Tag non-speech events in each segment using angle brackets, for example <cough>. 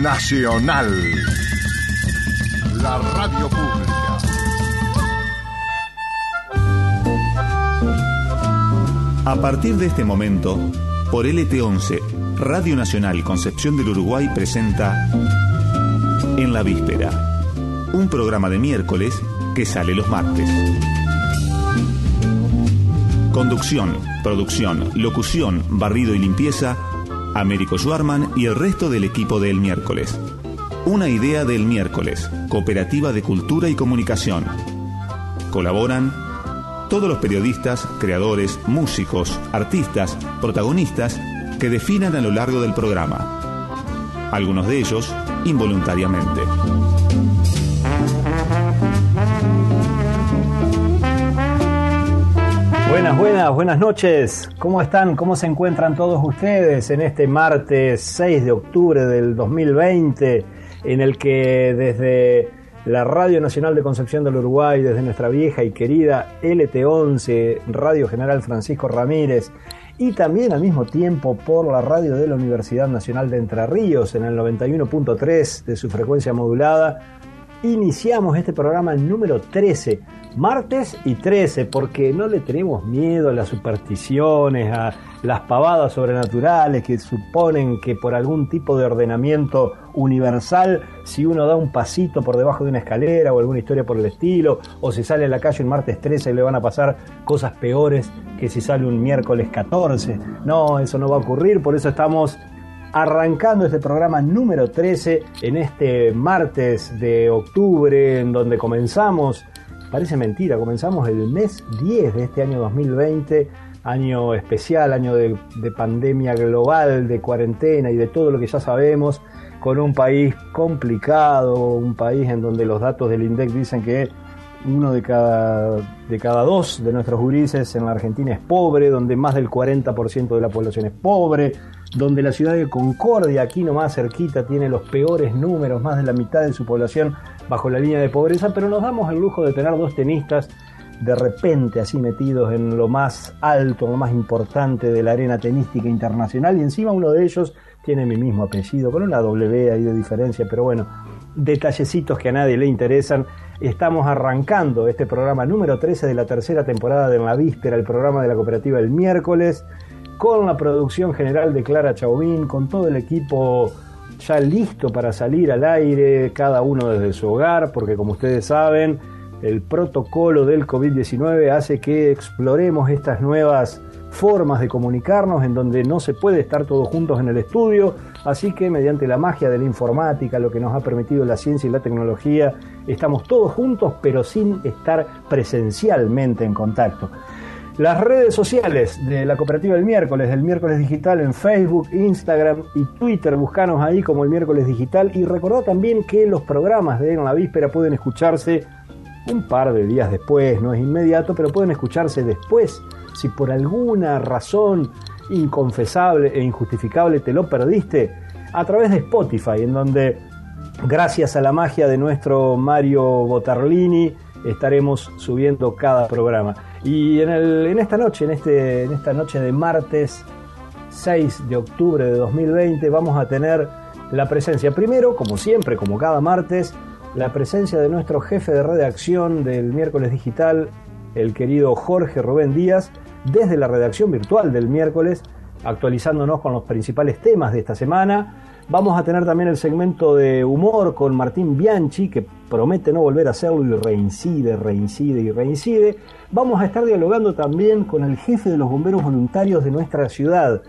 Nacional. La radio pública. A partir de este momento, por LT11, Radio Nacional Concepción del Uruguay presenta En la Víspera, un programa de miércoles que sale los martes. Conducción, producción, locución, barrido y limpieza, Américo Schwarman y el resto del equipo del miércoles. Una idea del miércoles, Cooperativa de Cultura y Comunicación. Colaboran todos los periodistas, creadores, músicos, artistas, protagonistas que definan a lo largo del programa. Algunos de ellos involuntariamente. Buenas, buenas, buenas noches. ¿Cómo están? ¿Cómo se encuentran todos ustedes en este martes 6 de octubre del 2020, en el que desde la Radio Nacional de Concepción del Uruguay, desde nuestra vieja y querida LT11, Radio General Francisco Ramírez, y también al mismo tiempo por la radio de la Universidad Nacional de Entre Ríos en el 91.3 de su frecuencia modulada, iniciamos este programa número 13, martes y 13, porque no le tenemos miedo a las supersticiones, a las pavadas sobrenaturales que suponen que por algún tipo de ordenamiento universal, si uno da un pasito por debajo de una escalera o alguna historia por el estilo, o si sale a la calle un martes 13 le van a pasar cosas peores que si sale un miércoles 14. No, eso no va a ocurrir, por eso estamos arrancando este programa número 13 en este martes de octubre, en donde comenzamos, parece mentira, comenzamos el mes 10 de este año 2020, año especial, año de, de pandemia global, de cuarentena y de todo lo que ya sabemos, con un país complicado, un país en donde los datos del INDEC dicen que uno de cada, de cada dos de nuestros gurises en la Argentina es pobre, donde más del 40% de la población es pobre, donde la ciudad de Concordia, aquí nomás cerquita, tiene los peores números, más de la mitad de su población bajo la línea de pobreza, pero nos damos el lujo de tener dos tenistas de repente así metidos en lo más alto, lo más importante de la arena tenística internacional y encima uno de ellos tiene mi mismo apellido, con una W ahí de diferencia, pero bueno, detallecitos que a nadie le interesan. Estamos arrancando este programa número 13 de la tercera temporada de En la Víspera, el programa de la cooperativa el miércoles, con la producción general de Clara Chauvin, con todo el equipo ya listo para salir al aire, cada uno desde su hogar, porque como ustedes saben, el protocolo del COVID-19 hace que exploremos estas nuevas formas de comunicarnos en donde no se puede estar todos juntos en el estudio, así que mediante la magia de la informática, lo que nos ha permitido la ciencia y la tecnología, estamos todos juntos pero sin estar presencialmente en contacto. Las redes sociales de la cooperativa del miércoles, del miércoles digital en Facebook, Instagram y Twitter, buscanos ahí como el miércoles digital y recordad también que los programas de En la Víspera pueden escucharse un par de días después, no es inmediato, pero pueden escucharse después. Si por alguna razón inconfesable e injustificable te lo perdiste, a través de Spotify, en donde, gracias a la magia de nuestro Mario Botarlini, estaremos subiendo cada programa. Y en, esta noche, en, este, en esta noche de martes 6 de octubre de 2020, vamos a tener la presencia, primero, como siempre, como cada martes, la presencia de nuestro jefe de redacción del miércoles digital, el querido Jorge Rubén Díaz, desde la redacción virtual del miércoles, actualizándonos con los principales temas de esta semana. Vamos a tener también el segmento de humor con Martín Bianchi, que promete no volver a hacerlo y reincide, reincide y reincide. Vamos a estar dialogando también con el jefe de los bomberos voluntarios de nuestra ciudad,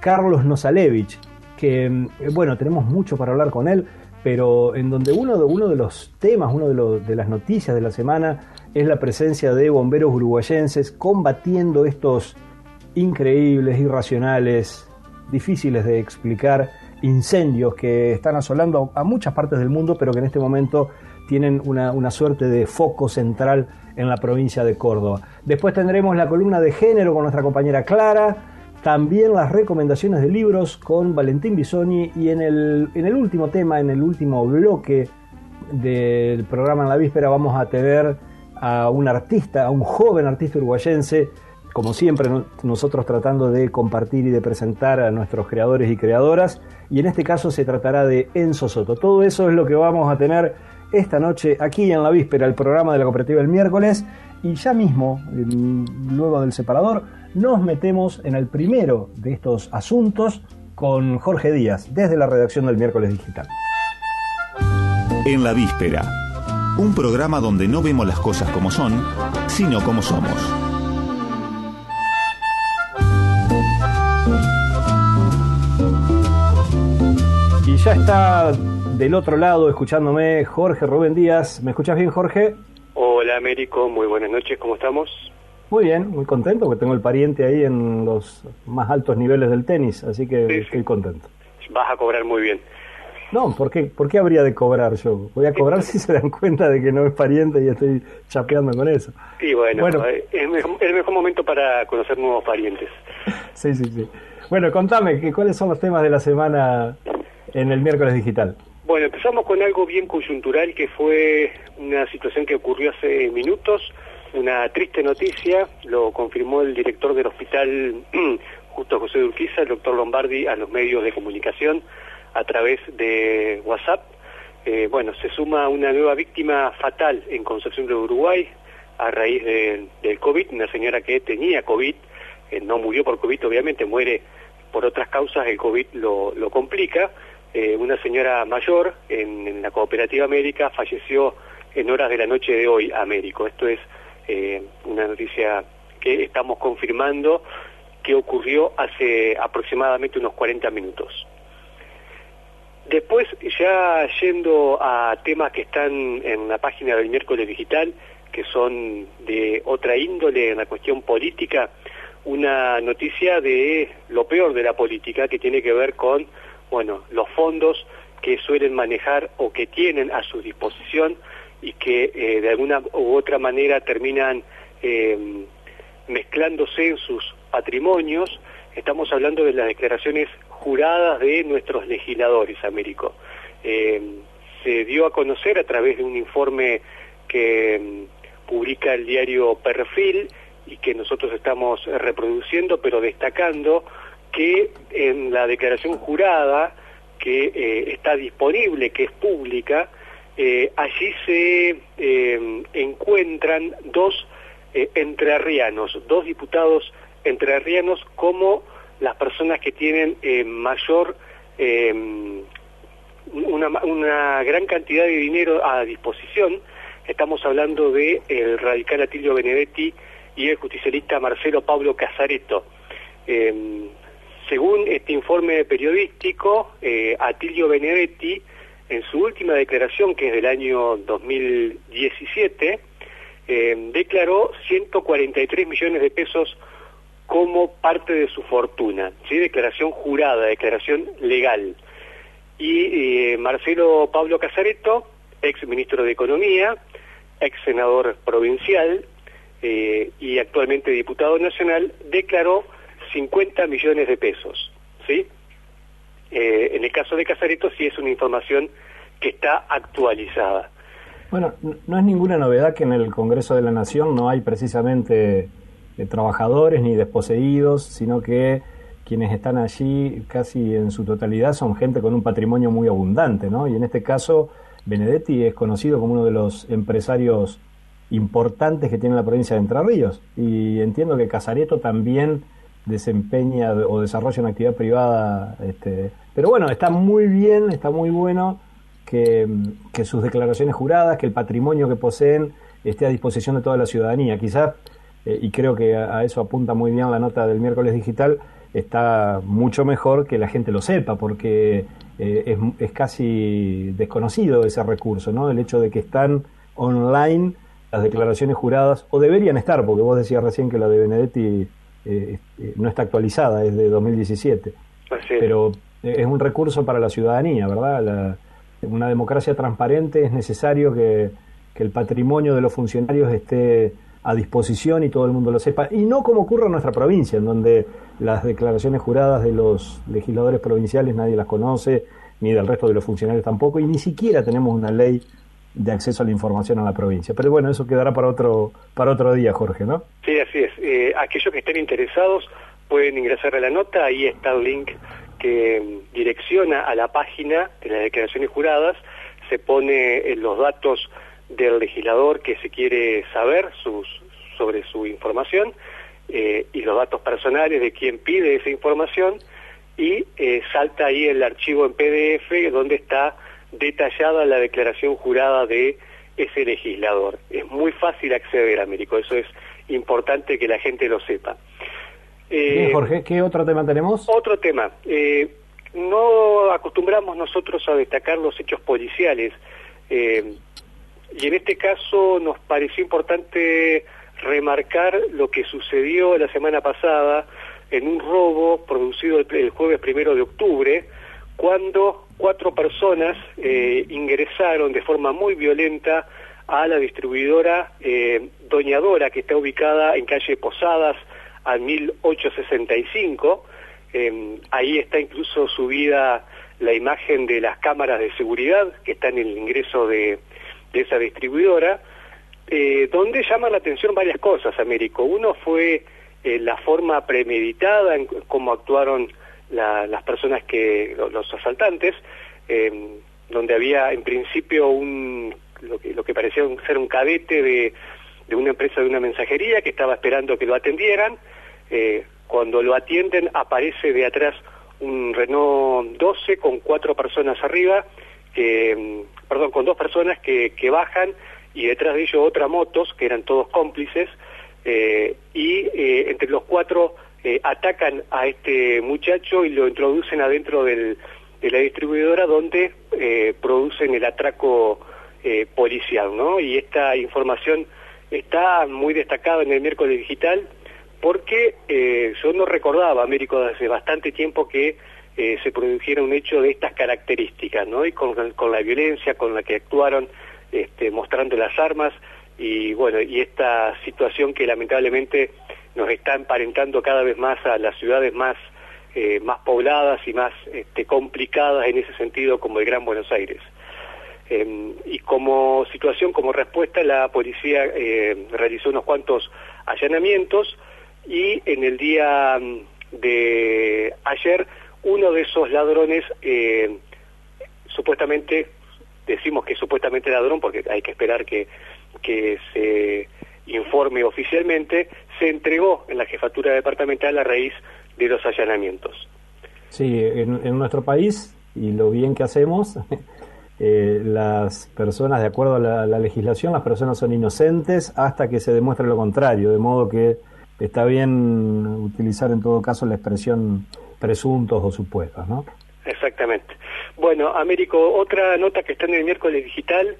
Carlos Nosalevich, que, bueno, tenemos mucho para hablar con él, pero en donde uno de, uno de los temas, uno de, de las noticias de la semana es la presencia de bomberos uruguayenses combatiendo estos increíbles, irracionales, difíciles de explicar incendios que están asolando a muchas partes del mundo, pero que en este momento tienen una, una, suerte de foco central en la provincia de Córdoba. Después tendremos la columna de género con nuestra compañera Clara, también las recomendaciones de libros con Valentín Bisoni y en el, en el último tema, en el último bloque del programa en la víspera vamos a tener a un artista, a un joven artista uruguayense como siempre nosotros tratando de compartir y de presentar a nuestros creadores y creadoras, y en este caso se tratará de Enzo Soto. Todo eso es lo que vamos a tener esta noche aquí en la víspera, el programa de la cooperativa el miércoles, y ya mismo, luego del separador, nos metemos en el primero de estos asuntos con Jorge Díaz, desde la redacción del miércoles digital. En la víspera, un programa donde no vemos las cosas como son, sino como somos. Y ya está del otro lado escuchándome Jorge Rubén Díaz. ¿Me escuchas bien, Jorge? Hola, Américo. Muy buenas noches. ¿Cómo estamos? Muy bien, muy contento porque tengo el pariente ahí en los más altos niveles del tenis, así que estoy contento. Vas a cobrar muy bien. No, ¿por qué, ¿por qué habría de cobrar yo? Voy a cobrar si se dan cuenta de que no es pariente y estoy chapeando con eso. Y bueno, eh, es el mejor momento para conocer nuevos parientes. <laughs> sí, sí, sí. Bueno, contame, ¿cuáles son los temas de la semana en el miércoles digital? Bueno, empezamos con algo bien coyuntural que fue una situación que ocurrió hace minutos, una triste noticia, lo confirmó el director del hospital <clears throat> Justo José de Urquiza, el doctor Lombardi, a los medios de comunicación a través de WhatsApp. Eh, bueno, se suma una nueva víctima fatal en Concepción de Uruguay a raíz del COVID, una señora que tenía COVID, eh, no murió por COVID, obviamente muere por otras causas, el COVID lo, lo complica. Eh, una señora mayor en, la cooperativa médica falleció en horas de la noche de hoy, Américo. Esto es una noticia que estamos confirmando que ocurrió hace aproximadamente unos 40 minutos. Después, ya yendo a temas que están en la página del miércoles digital, que son de otra índole en la cuestión política, una noticia de lo peor de la política que tiene que ver con, bueno, los fondos que suelen manejar o que tienen a su disposición y que eh, de alguna u otra manera terminan eh, mezclándose en sus patrimonios. Estamos hablando de las declaraciones juradas de nuestros legisladores, Américo. Eh, se dio a conocer a través de un informe que mm, publica el diario Perfil y que nosotros estamos reproduciendo, pero destacando que en la declaración jurada que eh, está disponible, que es pública, eh, allí se encuentran dos entrerrianos, dos diputados entrerrianos como las personas que tienen eh, mayor, eh, una, una, gran cantidad de dinero a disposición. Estamos hablando de el radical Atilio Benedetti y el justicialista Marcelo Pablo Casareto. Eh, según este informe periodístico, Atilio Benedetti, en su última declaración, que es del año 2017, declaró 143 millones de pesos como parte de su fortuna, ¿sí? declaración jurada, declaración legal. Y eh, Marcelo Pablo Casareto, ex ministro de Economía, ex senador provincial eh, y actualmente diputado nacional, declaró 50 millones de pesos. ¿sí? Eh, en el caso de Casareto sí es una información que está actualizada. Bueno, no es ninguna novedad que en el Congreso de la Nación no hay precisamente trabajadores ni desposeídos, sino que quienes están allí casi en su totalidad son gente con un patrimonio muy abundante, ¿no? Y en este caso, Benedetti es conocido como uno de los empresarios importantes que tiene la provincia de Entre Ríos. Y entiendo que Casareto también desempeña o desarrolla una actividad privada. Este, pero bueno, está muy bien, está muy bueno que, que sus declaraciones juradas, que el patrimonio que poseen esté a disposición de toda la ciudadanía. Quizás eh, y creo que a, eso apunta muy bien la nota del miércoles digital, está mucho mejor que la gente lo sepa, porque eh, es, es, casi desconocido ese recurso, ¿no? El hecho de que están online las declaraciones juradas, o deberían estar, porque vos decías recién que la de Benedetti eh, no está actualizada, es de 2017. Pero es un recurso para la ciudadanía, ¿verdad? La, una democracia transparente es necesario que, que el patrimonio de los funcionarios esté a disposición y todo el mundo lo sepa, y no como ocurre en nuestra provincia, en donde las declaraciones juradas de los legisladores provinciales nadie las conoce, ni del resto de los funcionarios tampoco, y ni siquiera tenemos una ley de acceso a la información en la provincia. Pero bueno, eso quedará para otro, para otro día, Jorge, ¿no? Sí, así es. Eh, aquellos que estén interesados pueden ingresar a la nota, ahí está el link que mm, direcciona a la página de las declaraciones juradas, se pone eh, los datos del legislador que se quiere saber sus, sobre su información eh, y los datos personales de quien pide esa información y salta ahí el archivo en PDF donde está detallada la declaración jurada de ese legislador. Es muy fácil acceder, Américo, eso es importante que la gente lo sepa. Eh, Jorge, ¿qué otro tema tenemos? Otro tema. Eh, no acostumbramos nosotros a destacar los hechos policiales eh, y en este caso nos pareció importante remarcar lo que sucedió la semana pasada en un robo producido el jueves primero de octubre, cuando cuatro personas eh, ingresaron de forma muy violenta a la distribuidora eh, Doñadora, que está ubicada en calle Posadas, al 1865. Eh, ahí está incluso subida la imagen de las cámaras de seguridad que están en el ingreso de, esa distribuidora, eh, donde llama la atención varias cosas, Américo. Uno fue la forma premeditada en cómo actuaron las personas que, los, asaltantes, em, donde había en principio un, lo que, parecía ser un cadete de, de una empresa de una mensajería que estaba esperando que lo atendieran. Eh, cuando lo atienden aparece de atrás un Renault 12 con cuatro personas arriba, em, perdón, con dos personas que, que bajan y detrás de ellos otra motos, que eran todos cómplices, eh, y eh, entre los cuatro eh, atacan a este muchacho y lo introducen adentro de la distribuidora donde eh, producen el atraco eh, policial, ¿no? Y esta información está muy destacada en el miércoles digital porque yo no recordaba, Américo, desde bastante tiempo que se produjera un hecho de estas características, ¿no? Y con, con la violencia con la que actuaron, este, mostrando las armas y bueno, y esta situación que lamentablemente nos está emparentando cada vez más a las ciudades más, eh, más pobladas y más este, complicadas en ese sentido como el Gran Buenos Aires. Em, y como situación, como respuesta, la policía eh, realizó unos cuantos allanamientos y en el día mm, de ayer uno de esos ladrones eh, supuestamente decimos que supuestamente ladrón porque hay que esperar que, que se informe oficialmente, se entregó en la jefatura departamental a raíz de los allanamientos. Sí, en, nuestro país, y lo bien que hacemos, <laughs> eh, las personas, de acuerdo a la, legislación, las personas son inocentes hasta que se demuestre lo contrario, de modo que está bien utilizar en todo caso la expresión presuntos o supuestos, ¿no? Exactamente. Bueno, Américo, otra nota que está en el miércoles digital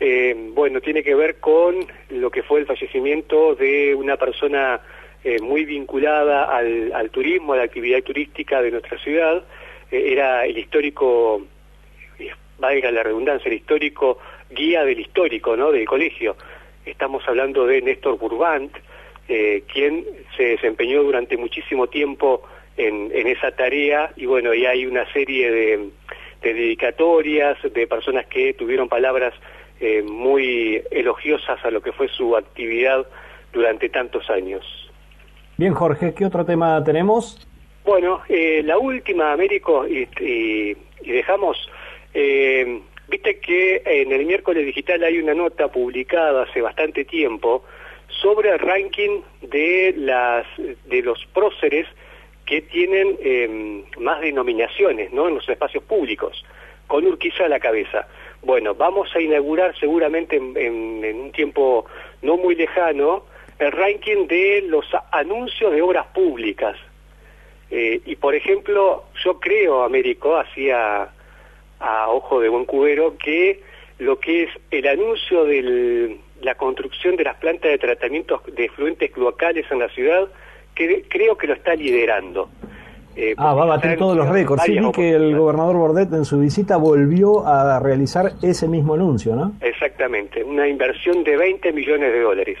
eh, bueno, tiene que ver con lo que fue el fallecimiento de una persona eh, muy vinculada al, turismo, a la actividad turística de nuestra ciudad. Eh, era el histórico, valga la redundancia, el histórico guía del histórico, ¿no?, del colegio. Estamos hablando de Néstor Burbant, quien se desempeñó durante muchísimo tiempo en, esa tarea y bueno, y hay una serie de dedicatorias de personas que tuvieron palabras eh, muy elogiosas a lo que fue su actividad durante tantos años. Bien, Jorge, ¿qué otro tema tenemos? Bueno, eh, la última, Américo, y, dejamos, eh, viste que en el miércoles digital hay una nota publicada hace bastante tiempo sobre el ranking de las de los próceres que tienen eh, más denominaciones ¿no? en los espacios públicos, con Urquiza a la cabeza. Bueno, vamos a inaugurar seguramente en, un tiempo no muy lejano el ranking de los anuncios de obras públicas. Eh, y por ejemplo, yo creo, Américo, hacía a ojo de buen cubero, que lo que es el anuncio de la construcción de las plantas de tratamiento de fluentes cloacales en la ciudad, que creo que lo está liderando. Eh, ah, va a batir todos los récords. Sí, vi que el gobernador Bordet en su visita volvió a realizar ese mismo anuncio, ¿no? Exactamente, una inversión de 20 millones de dólares.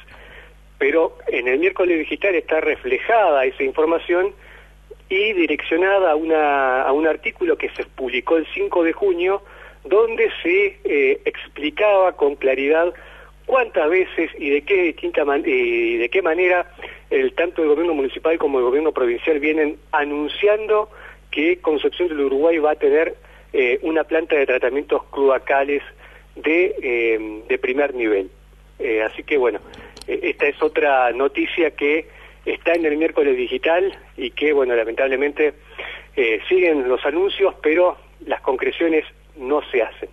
Pero en el miércoles digital está reflejada esa información y direccionada a, una, a un artículo que se publicó el 5 de junio, donde se eh, explicaba con claridad cuántas veces y de qué distinta y de qué manera el, tanto el gobierno municipal como el gobierno provincial vienen anunciando que Concepción del Uruguay va a tener eh, una planta de tratamientos cloacales de, eh, primer nivel. Eh, así que bueno, esta es otra noticia que está en el miércoles digital y que bueno, lamentablemente siguen los anuncios, pero las concreciones no se hacen.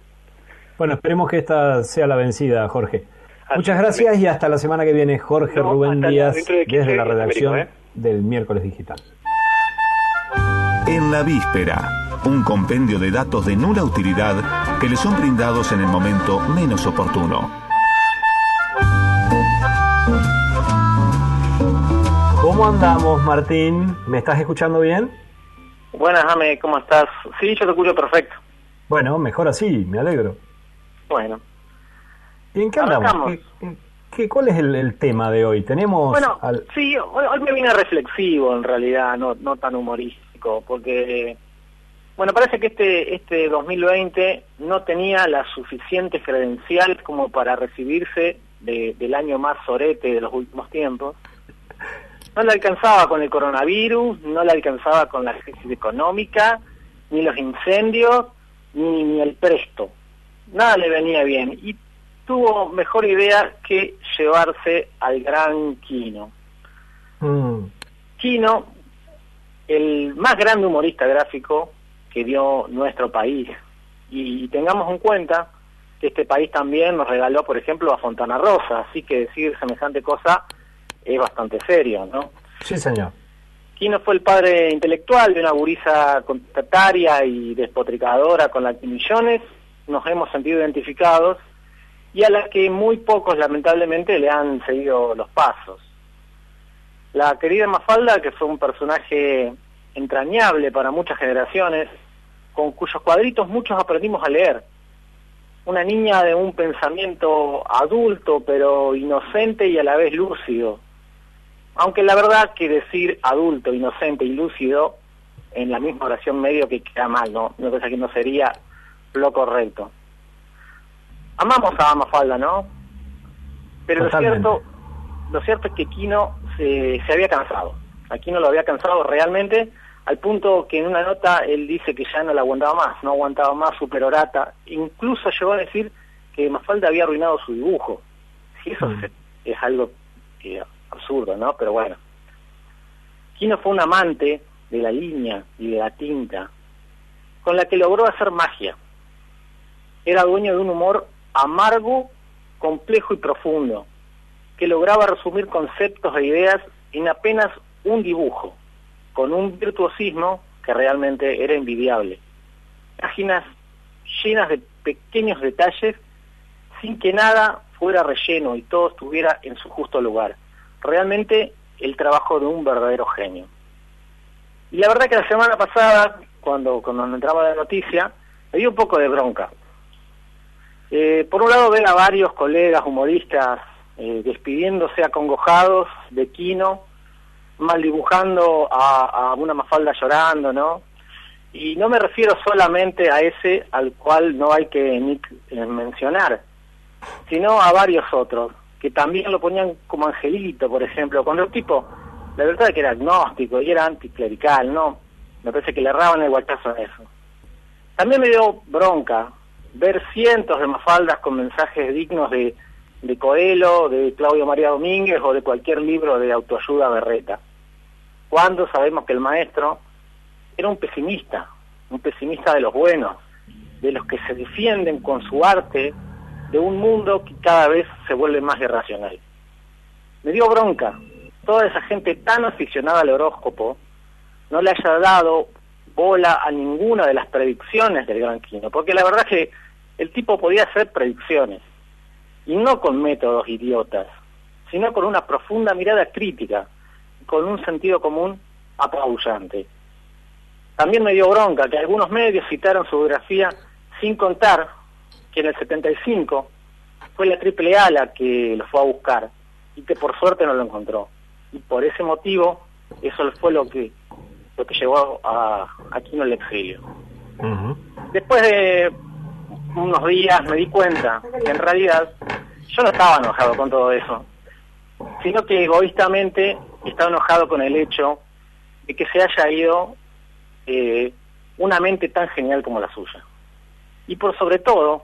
Bueno, esperemos que esta sea la vencida, Jorge. Muchas gracias y hasta la semana que viene, Jorge Rubén Díaz, desde la redacción del miércoles digital. En la víspera, un compendio de datos de nula utilidad que le son brindados en el momento menos oportuno. ¿Cómo andamos, Martín? ¿Me estás escuchando bien? Buenas, Jame, ¿cómo estás? Sí, yo te escucho perfecto. Bueno, mejor así, me alegro. Bueno. ¿Y en qué andamos? ¿Qué, cuál es el, tema de hoy? Tenemos... Bueno, sí, hoy, hoy, me vine reflexivo en realidad, no, no tan humorístico porque, bueno, parece que este, este 2020 no tenía la suficiente credencial como para recibirse del año más sorete de los últimos tiempos. No le alcanzaba con el coronavirus, no le alcanzaba con la crisis económica, ni los incendios, ni, ni el presto. Nada le venía bien. Y tuvo mejor idea que llevarse al gran Quino. Mm. Quino el más grande humorista gráfico que dio nuestro país. Y, tengamos en cuenta que este país también nos regaló, por ejemplo, a Fontana Rosa, así que decir semejante cosa es bastante serio, ¿no? Sí, señor. Quino fue el padre intelectual de una gurisa contestataria y despotricadora con la que millones nos hemos sentido identificados y a la que muy pocos lamentablemente le han seguido los pasos. La querida Mafalda, que fue un personaje entrañable para muchas generaciones, con cuyos cuadritos muchos aprendimos a leer. Una niña de un pensamiento adulto, pero inocente y a la vez lúcido. Aunque la verdad que decir adulto, inocente y lúcido en la misma oración medio que queda mal, ¿no? Me parece que no sería lo correcto. Amamos a Mafalda, ¿no? Pero lo cierto, lo cierto es que Kino se, había cansado. Aquí no lo había cansado realmente, al punto que en una nota él dice que ya no la aguantaba más, no aguantaba más su perorata, incluso llegó a decir que Mafalda había arruinado su dibujo. Si eso mm. es, algo que, absurdo, ¿no? Pero bueno. Kino fue un amante de la línea y de la tinta, con la que logró hacer magia. Era dueño de un humor amargo, complejo y profundo, que lograba resumir conceptos e ideas en apenas un dibujo, con un virtuosismo que realmente era envidiable. Páginas llenas de pequeños detalles sin que nada fuera relleno y todo estuviera en su justo lugar. Realmente el trabajo de un verdadero genio. Y la verdad que la semana pasada, cuando, cuando entraba la noticia, me dio un poco de bronca. Eh, por un lado, ver a varios colegas humoristas eh, despidiéndose acongojados de Quino, mal dibujando a, una mafalda llorando, ¿no? Y no me refiero solamente a ese al cual no hay que ni eh, mencionar, sino a varios otros, que también lo ponían como angelito, por ejemplo, cuando el tipo, la verdad es que era agnóstico y era anticlerical, ¿no? Me parece que le erraban el guachazo en eso. También me dio bronca ver cientos de mafaldas con mensajes dignos de de Coelho, de Claudio María Domínguez o de cualquier libro de autoayuda berreta. Cuando sabemos que el maestro era un pesimista, un pesimista de los buenos, de los que se defienden con su arte de un mundo que cada vez se vuelve más irracional. Me dio bronca toda esa gente tan aficionada al horóscopo no le haya dado bola a ninguna de las predicciones del Gran Quino, porque la verdad es que el tipo podía hacer predicciones, y no con métodos idiotas, sino con una profunda mirada crítica, con un sentido común apabullante. También me dio bronca que algunos medios citaron su biografía sin contar que en el 75 fue la triple A la que lo fue a buscar y que por suerte no lo encontró. Y por ese motivo, eso fue lo que lo que llevó a Aquino al exilio. Después de unos días me di cuenta que en realidad yo no estaba enojado con todo eso, sino que egoístamente estaba enojado con el hecho de que se haya ido eh, una mente tan genial como la suya. Y por sobre todo,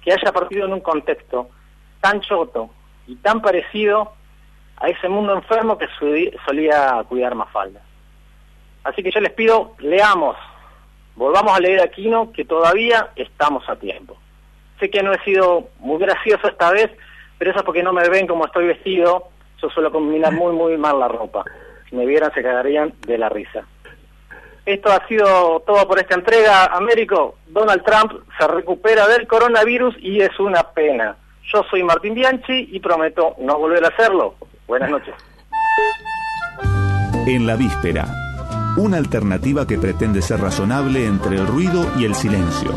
que haya partido en un contexto tan choto y tan parecido a ese mundo enfermo que solía cuidar Mafalda. Así que yo les pido, leamos, volvamos a leer a Quino, que todavía estamos a tiempo. Sé que no he sido muy gracioso esta vez, pero eso es porque no me ven como estoy vestido, yo suelo combinar muy, muy mal la ropa. Si me vieran se cagarían de la risa. Esto ha sido todo por esta entrega. Américo, Donald Trump se recupera del coronavirus y es una pena. Yo soy Martín Bianchi y prometo no volver a hacerlo. Buenas noches. En la víspera, una alternativa que pretende ser razonable entre el ruido y el silencio.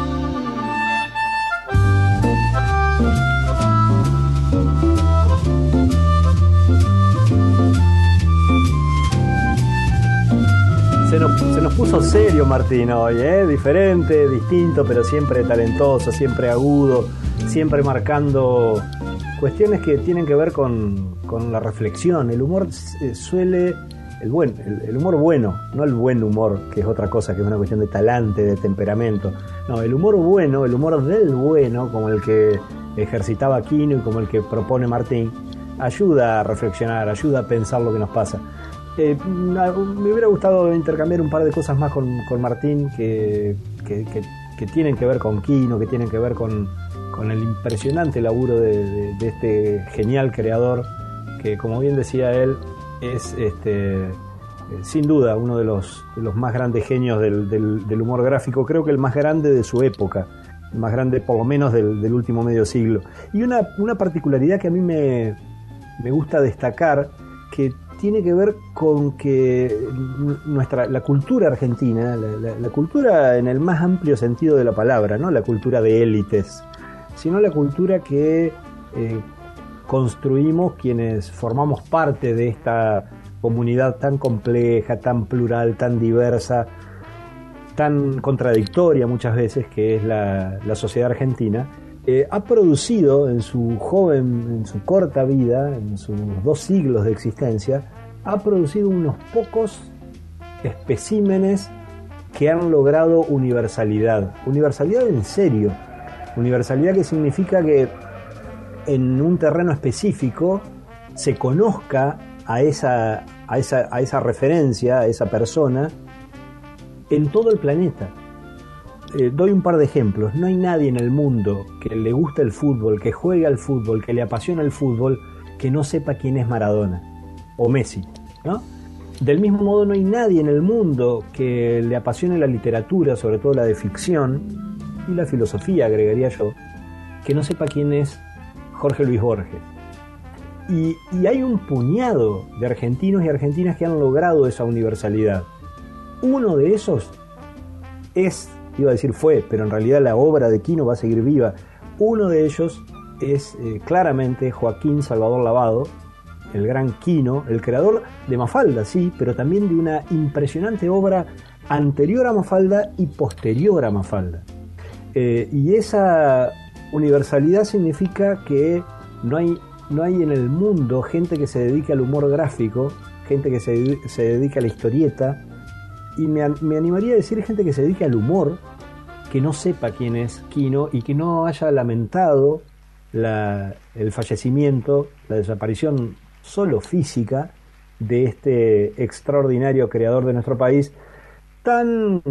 Se nos, puso serio Martín hoy, ¿eh? diferente, distinto, pero siempre talentoso, siempre agudo, siempre marcando cuestiones que tienen que ver con, con la reflexión. El humor eh, suele, el, buen, el, humor bueno, no el buen humor, que es otra cosa, que es una cuestión de talante, de temperamento. No, el humor bueno, el humor del bueno, como el que ejercitaba Aquino y como el que propone Martín, ayuda a reflexionar, ayuda a pensar lo que nos pasa. Eh, me hubiera gustado intercambiar un par de cosas más con, con Martín que, que, que, tienen que ver con Quino, que tienen que ver con, con el impresionante laburo de, este genial creador, que como bien decía él, es este, sin duda uno de los, los más grandes genios del, del, humor gráfico, creo que el más grande de su época, el más grande por lo menos del, último medio siglo. Y una, una particularidad que a mí me, me gusta destacar, que tiene que ver con que nuestra la cultura argentina, la, la, cultura en el más amplio sentido de la palabra, no la cultura de élites, sino la cultura que eh, construimos quienes formamos parte de esta comunidad tan compleja, tan plural, tan diversa, tan contradictoria muchas veces que es la, sociedad argentina, eh, ha producido en su joven, en su corta vida, en sus dos siglos de existencia, ha producido unos pocos especímenes que han logrado universalidad, universalidad en serio, Universalidad que significa que en un terreno específico se conozca a esa, a esa, a esa referencia, a esa persona, en todo el planeta. Eh, doy un par de ejemplos. No hay nadie en el mundo que le guste el fútbol, que juegue al fútbol, que le apasiona el fútbol, que no sepa quién es Maradona o Messi. ¿no? Del mismo modo, no hay nadie en el mundo que le apasione la literatura, sobre todo la de ficción, y la filosofía, agregaría yo, que no sepa quién es Jorge Luis Borges. Y, hay un puñado de argentinos y argentinas que han logrado esa universalidad. Uno de esos es, iba a decir fue, pero en realidad la obra de Quino va a seguir viva. Uno de ellos es eh, claramente Joaquín Salvador Lavado, el gran Quino, el creador de Mafalda, sí, pero también de una impresionante obra anterior a Mafalda y posterior a Mafalda. Eh, y esa universalidad significa que no hay, no hay en el mundo gente que se dedique al humor gráfico, gente que se, se dedique a la historieta, y me, me, animaría a decir gente que se dedique al humor, que no sepa quién es Kino y que no haya lamentado el fallecimiento, la desaparición solo física de este extraordinario creador de nuestro país, tan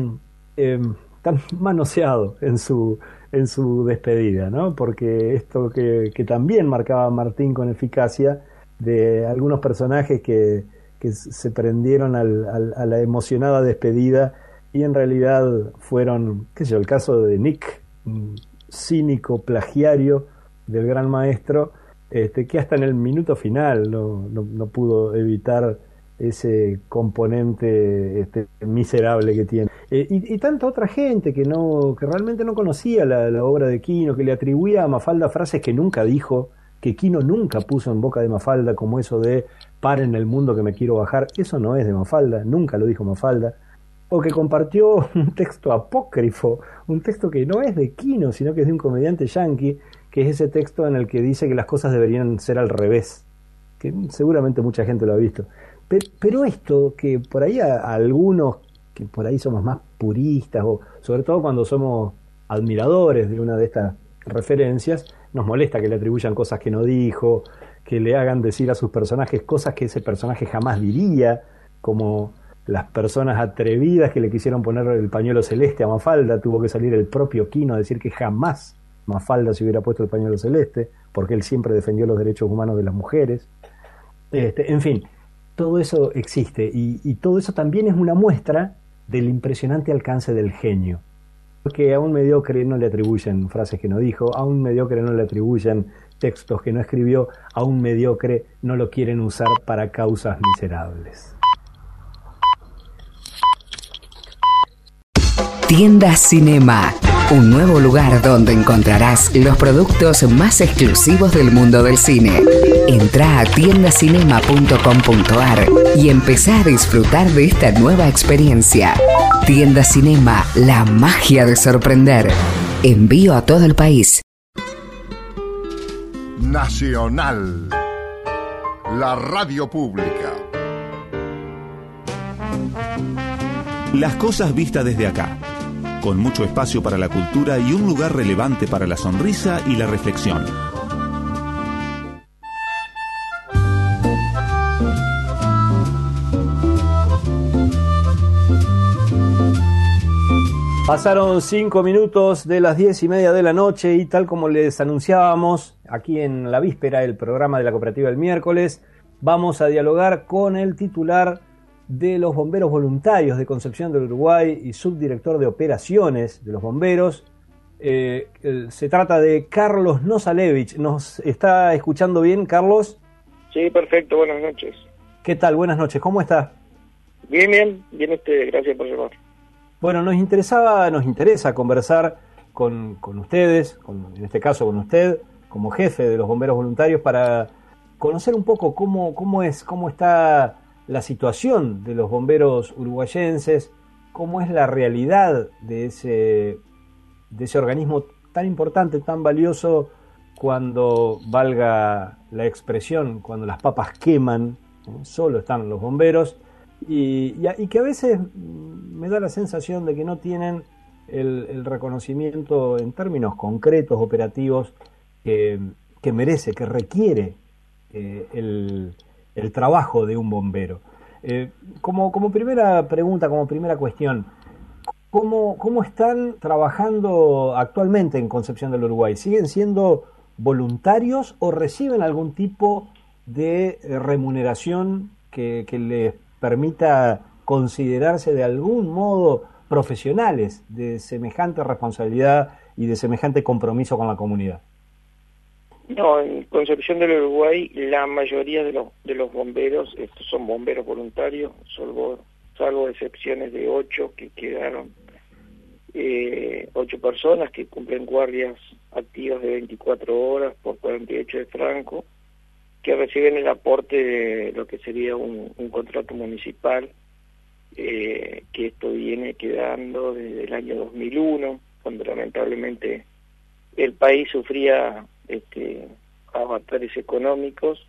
em, tan manoseado en su, en su despedida, ¿no? Porque esto que, también marcaba Martín con eficacia de algunos personajes que, que se prendieron al, a la emocionada despedida y en realidad fueron, qué sé yo, el caso de Nick, cínico, plagiario del gran maestro, este, que hasta en el minuto final no, no pudo evitar ese componente este, miserable que tiene. Eh, y, tanta otra gente que no que realmente no conocía la, obra de Quino, que le atribuía a Mafalda frases que nunca dijo, que Quino nunca puso en boca de Mafalda, como eso de en el mundo que me quiero bajar. Eso no es de Mafalda, nunca lo dijo Mafalda. o que compartió <laughs> un texto apócrifo, un texto que no es de Quino, sino que es de un comediante yankee, que es ese texto en el que dice que las cosas deberían ser al revés, que seguramente mucha gente lo ha visto. Pero, esto, que por ahí a, algunos, que por ahí somos más puristas, o sobre todo cuando somos admiradores de una de estas referencias, nos molesta que le atribuyan cosas que no dijo, que le hagan decir a sus personajes cosas que ese personaje jamás diría, como las personas atrevidas que le quisieron poner el pañuelo celeste a Mafalda, tuvo que salir el propio Quino a decir que jamás Mafalda se hubiera puesto el pañuelo celeste, porque él siempre defendió los derechos humanos de las mujeres. Este, en fin, todo eso existe y, todo eso también es una muestra del impresionante alcance del genio. Porque a un mediocre no le atribuyen frases que no dijo, a un mediocre no le atribuyen textos que no escribió, a un mediocre no lo quieren usar para causas miserables. Tienda Cinema, un nuevo lugar donde encontrarás los productos más exclusivos del mundo del cine. Entra a tiendacinema.com.ar y empezá a disfrutar de esta nueva experiencia. Tienda Cinema, la magia de sorprender. Envío a todo el país. Nacional, la radio pública. Las cosas vistas desde acá con mucho espacio para la cultura y un lugar relevante para la sonrisa y la reflexión. Pasaron cinco minutos de las diez y media de la noche y tal como les anunciábamos aquí en la víspera del programa de la cooperativa el miércoles, vamos a dialogar con el titular de los bomberos voluntarios de Concepción del Uruguay y subdirector de operaciones de los bomberos. Eh, se trata de Carlos Nosalevich. ¿Nos está escuchando bien, Carlos? Sí, perfecto. Buenas noches. ¿Qué tal? Buenas noches. ¿Cómo está? Bien, bien. Bien, este, gracias por llamar. Bueno, nos interesaba, nos interesa conversar con, con ustedes, en este caso con usted, como jefe de los bomberos voluntarios, para conocer un poco cómo, cómo es, cómo está la situación de los bomberos uruguayenses, cómo es la realidad de ese, de ese organismo tan importante, tan valioso, cuando valga la expresión, cuando las papas queman, solo están los bomberos, y, que a veces me da la sensación de que no tienen el, reconocimiento en términos concretos, operativos, que, merece, que requiere eh, el, el trabajo de un bombero. Eh, como, como primera pregunta, como primera cuestión, ¿cómo, ¿cómo están trabajando actualmente en Concepción del Uruguay? ¿Siguen siendo voluntarios o reciben algún tipo de eh, remuneración que, que les permita considerarse de algún modo profesionales de semejante responsabilidad y de semejante compromiso con la comunidad? No, en Concepción del Uruguay la mayoría de los, de los bomberos estos son bomberos voluntarios, salvo, salvo excepciones de ocho que quedaron, eh, ocho personas que cumplen guardias activas de 24 horas por 48 de franco, que reciben el aporte de lo que sería un, contrato municipal, eh, que esto viene quedando desde el año 2001, cuando lamentablemente el país sufría este, avatares económicos.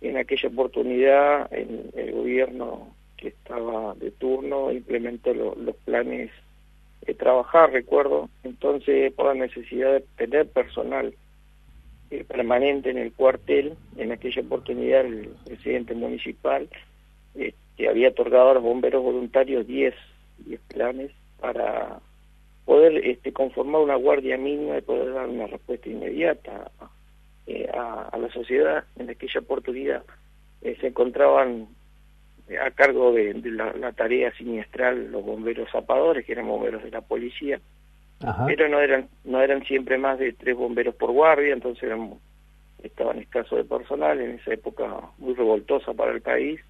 En aquella oportunidad el, el gobierno que estaba de turno implementó los planes de trabajar, recuerdo, entonces por la necesidad de tener personal eh, permanente en el cuartel, en aquella oportunidad el presidente municipal eh, había otorgado a los bomberos voluntarios 10, 10 planes para poder este, conformar una guardia mínima y poder dar una respuesta inmediata eh, a, la sociedad. En aquella oportunidad eh, se encontraban eh, a cargo de, la, tarea siniestral los bomberos zapadores, que eran bomberos de la policía, pero no eran no eran siempre más de tres bomberos por guardia, entonces eran, estaban escasos de personal, en esa época muy revoltosa para el país.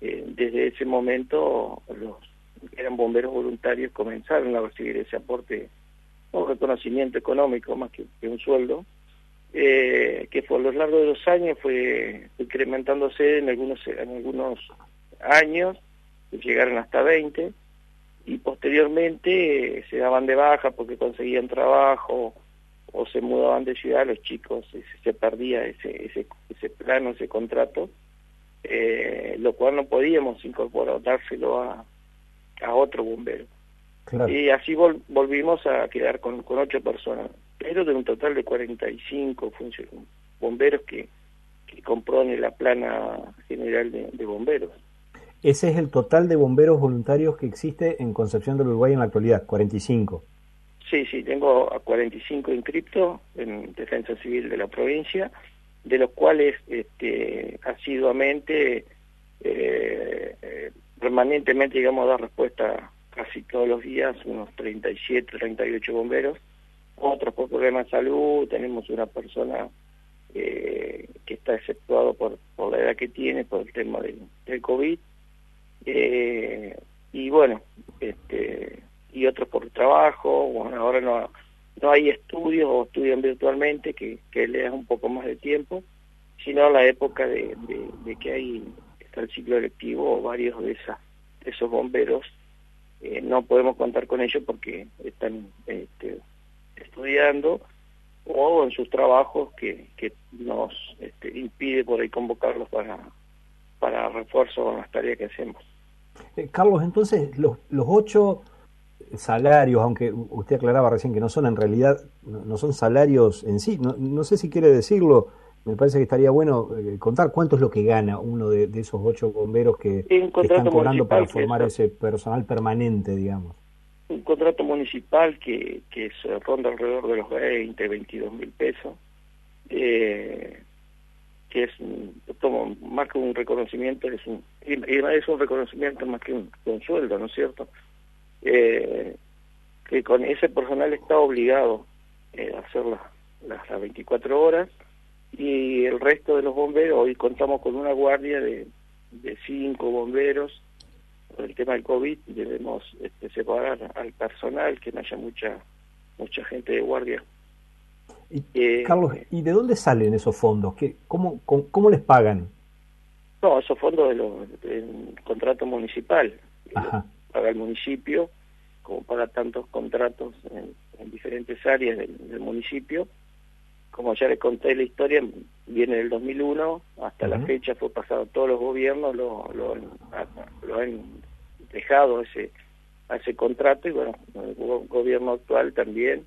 desde ese momento los eran bomberos voluntarios comenzaron a recibir ese aporte o reconocimiento económico más que, un sueldo, eh, que por lo largo de los años fue incrementándose en algunos, en algunos años, llegaron hasta 20, y posteriormente eh, se daban de baja porque conseguían trabajo o se mudaban de ciudad los chicos, se, perdía ese, ese, ese plano, ese contrato, eh, lo cual no podíamos incorporar, dárselo a, a otro bombero. Y así volvimos a quedar con, con ocho personas, pero de un total de 45 funcionarios, bomberos que, que componen la plana general de, bomberos. Ese es el total de bomberos voluntarios que existe en Concepción del Uruguay en la actualidad, 45. Sí, sí, tengo a 45 inscriptos en Defensa Civil de la provincia, de los cuales este, asiduamente, eh, eh, permanentemente, digamos, da respuesta casi todos los días, unos 37, 38 bomberos, otros por problemas de salud, tenemos una persona eh, que está exceptuado por, por la edad que tiene, por el tema del, del COVID, eh, y bueno, este y otros por trabajo, bueno, ahora no, no hay estudios o estudian virtualmente que, le un poco más de tiempo, sino la época de, que hay está el ciclo electivo varios de, esas, esos bomberos eh, no podemos contar con ellos porque están este, estudiando o en sus trabajos que, que nos este, impide por ahí convocarlos para, para refuerzo en las tareas que hacemos. Eh, Carlos, entonces los, los ocho salarios, aunque usted aclaraba recién que no son en realidad, no son salarios en sí, no, no sé si quiere decirlo, me parece que estaría bueno eh, contar cuánto es lo que gana uno de, esos ocho bomberos que, están cobrando para formar ese personal permanente, digamos. Un contrato municipal que, que se ronda alrededor de los 20, 22 mil pesos, eh, que es tomo, más que un reconocimiento, es un, es un reconocimiento más que un, sueldo, ¿no es cierto? Eh, que con ese personal está obligado eh, a hacer las, las, las 24 horas y el resto de los bomberos, hoy contamos con una guardia de, de cinco bomberos, por el tema del COVID debemos este, separar al personal, que no haya mucha mucha gente de guardia. Y, eh, Carlos, ¿y de dónde salen esos fondos? ¿Qué, cómo, cómo, les pagan? No, esos fondos de los, del contrato municipal. Paga el municipio, como paga tantos contratos en, diferentes áreas del municipio, como ya le conté la historia, viene del 2001, hasta la fecha fue pasado todos los gobiernos, lo, lo, han dejado ese, a ese contrato y bueno, el gobierno actual también,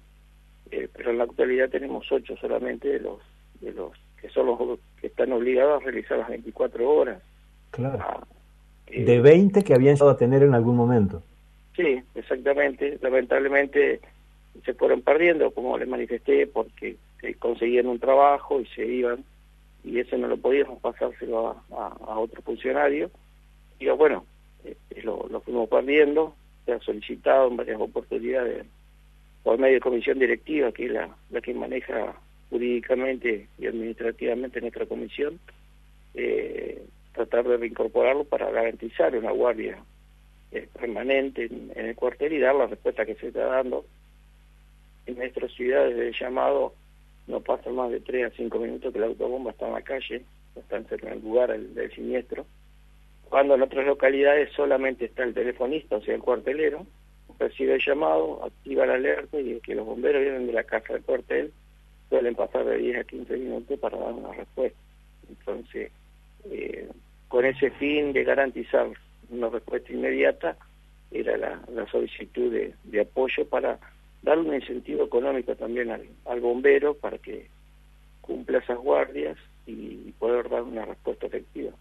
eh, pero en la actualidad tenemos ocho solamente de los, de los que son los que están obligados a realizar las 24 horas. Claro. Ah, eh, de 20 que habían llegado a tener en algún momento. Sí, exactamente. Lamentablemente se fueron perdiendo, como les manifesté, porque conseguían un trabajo y se iban, y eso no lo podíamos pasárselo a, otro funcionario. Y bueno, este, lo, fuimos perdiendo, se ha solicitado en varias oportunidades por medio de comisión directiva, que es la, que maneja jurídicamente y administrativamente nuestra comisión, eh, tratar de reincorporarlo para garantizar una guardia eh, permanente en, el cuartel y dar la respuesta que se está dando en nuestras ciudades de llamado no pasa más de 3 a 5 minutos que la autobomba está en la calle, está en el lugar del, siniestro, cuando en otras localidades solamente está el telefonista, o sea, el cuartelero, recibe el llamado, activa la alerta y que los bomberos vienen de la casa del cuartel, suelen pasar de 10 a 15 minutos para dar una respuesta. Entonces, eh, con ese fin de garantizar una respuesta inmediata, era la, solicitud de apoyo para darle un incentivo económico también al, bombero para que cumpla esas guardias y poder dar una respuesta efectiva.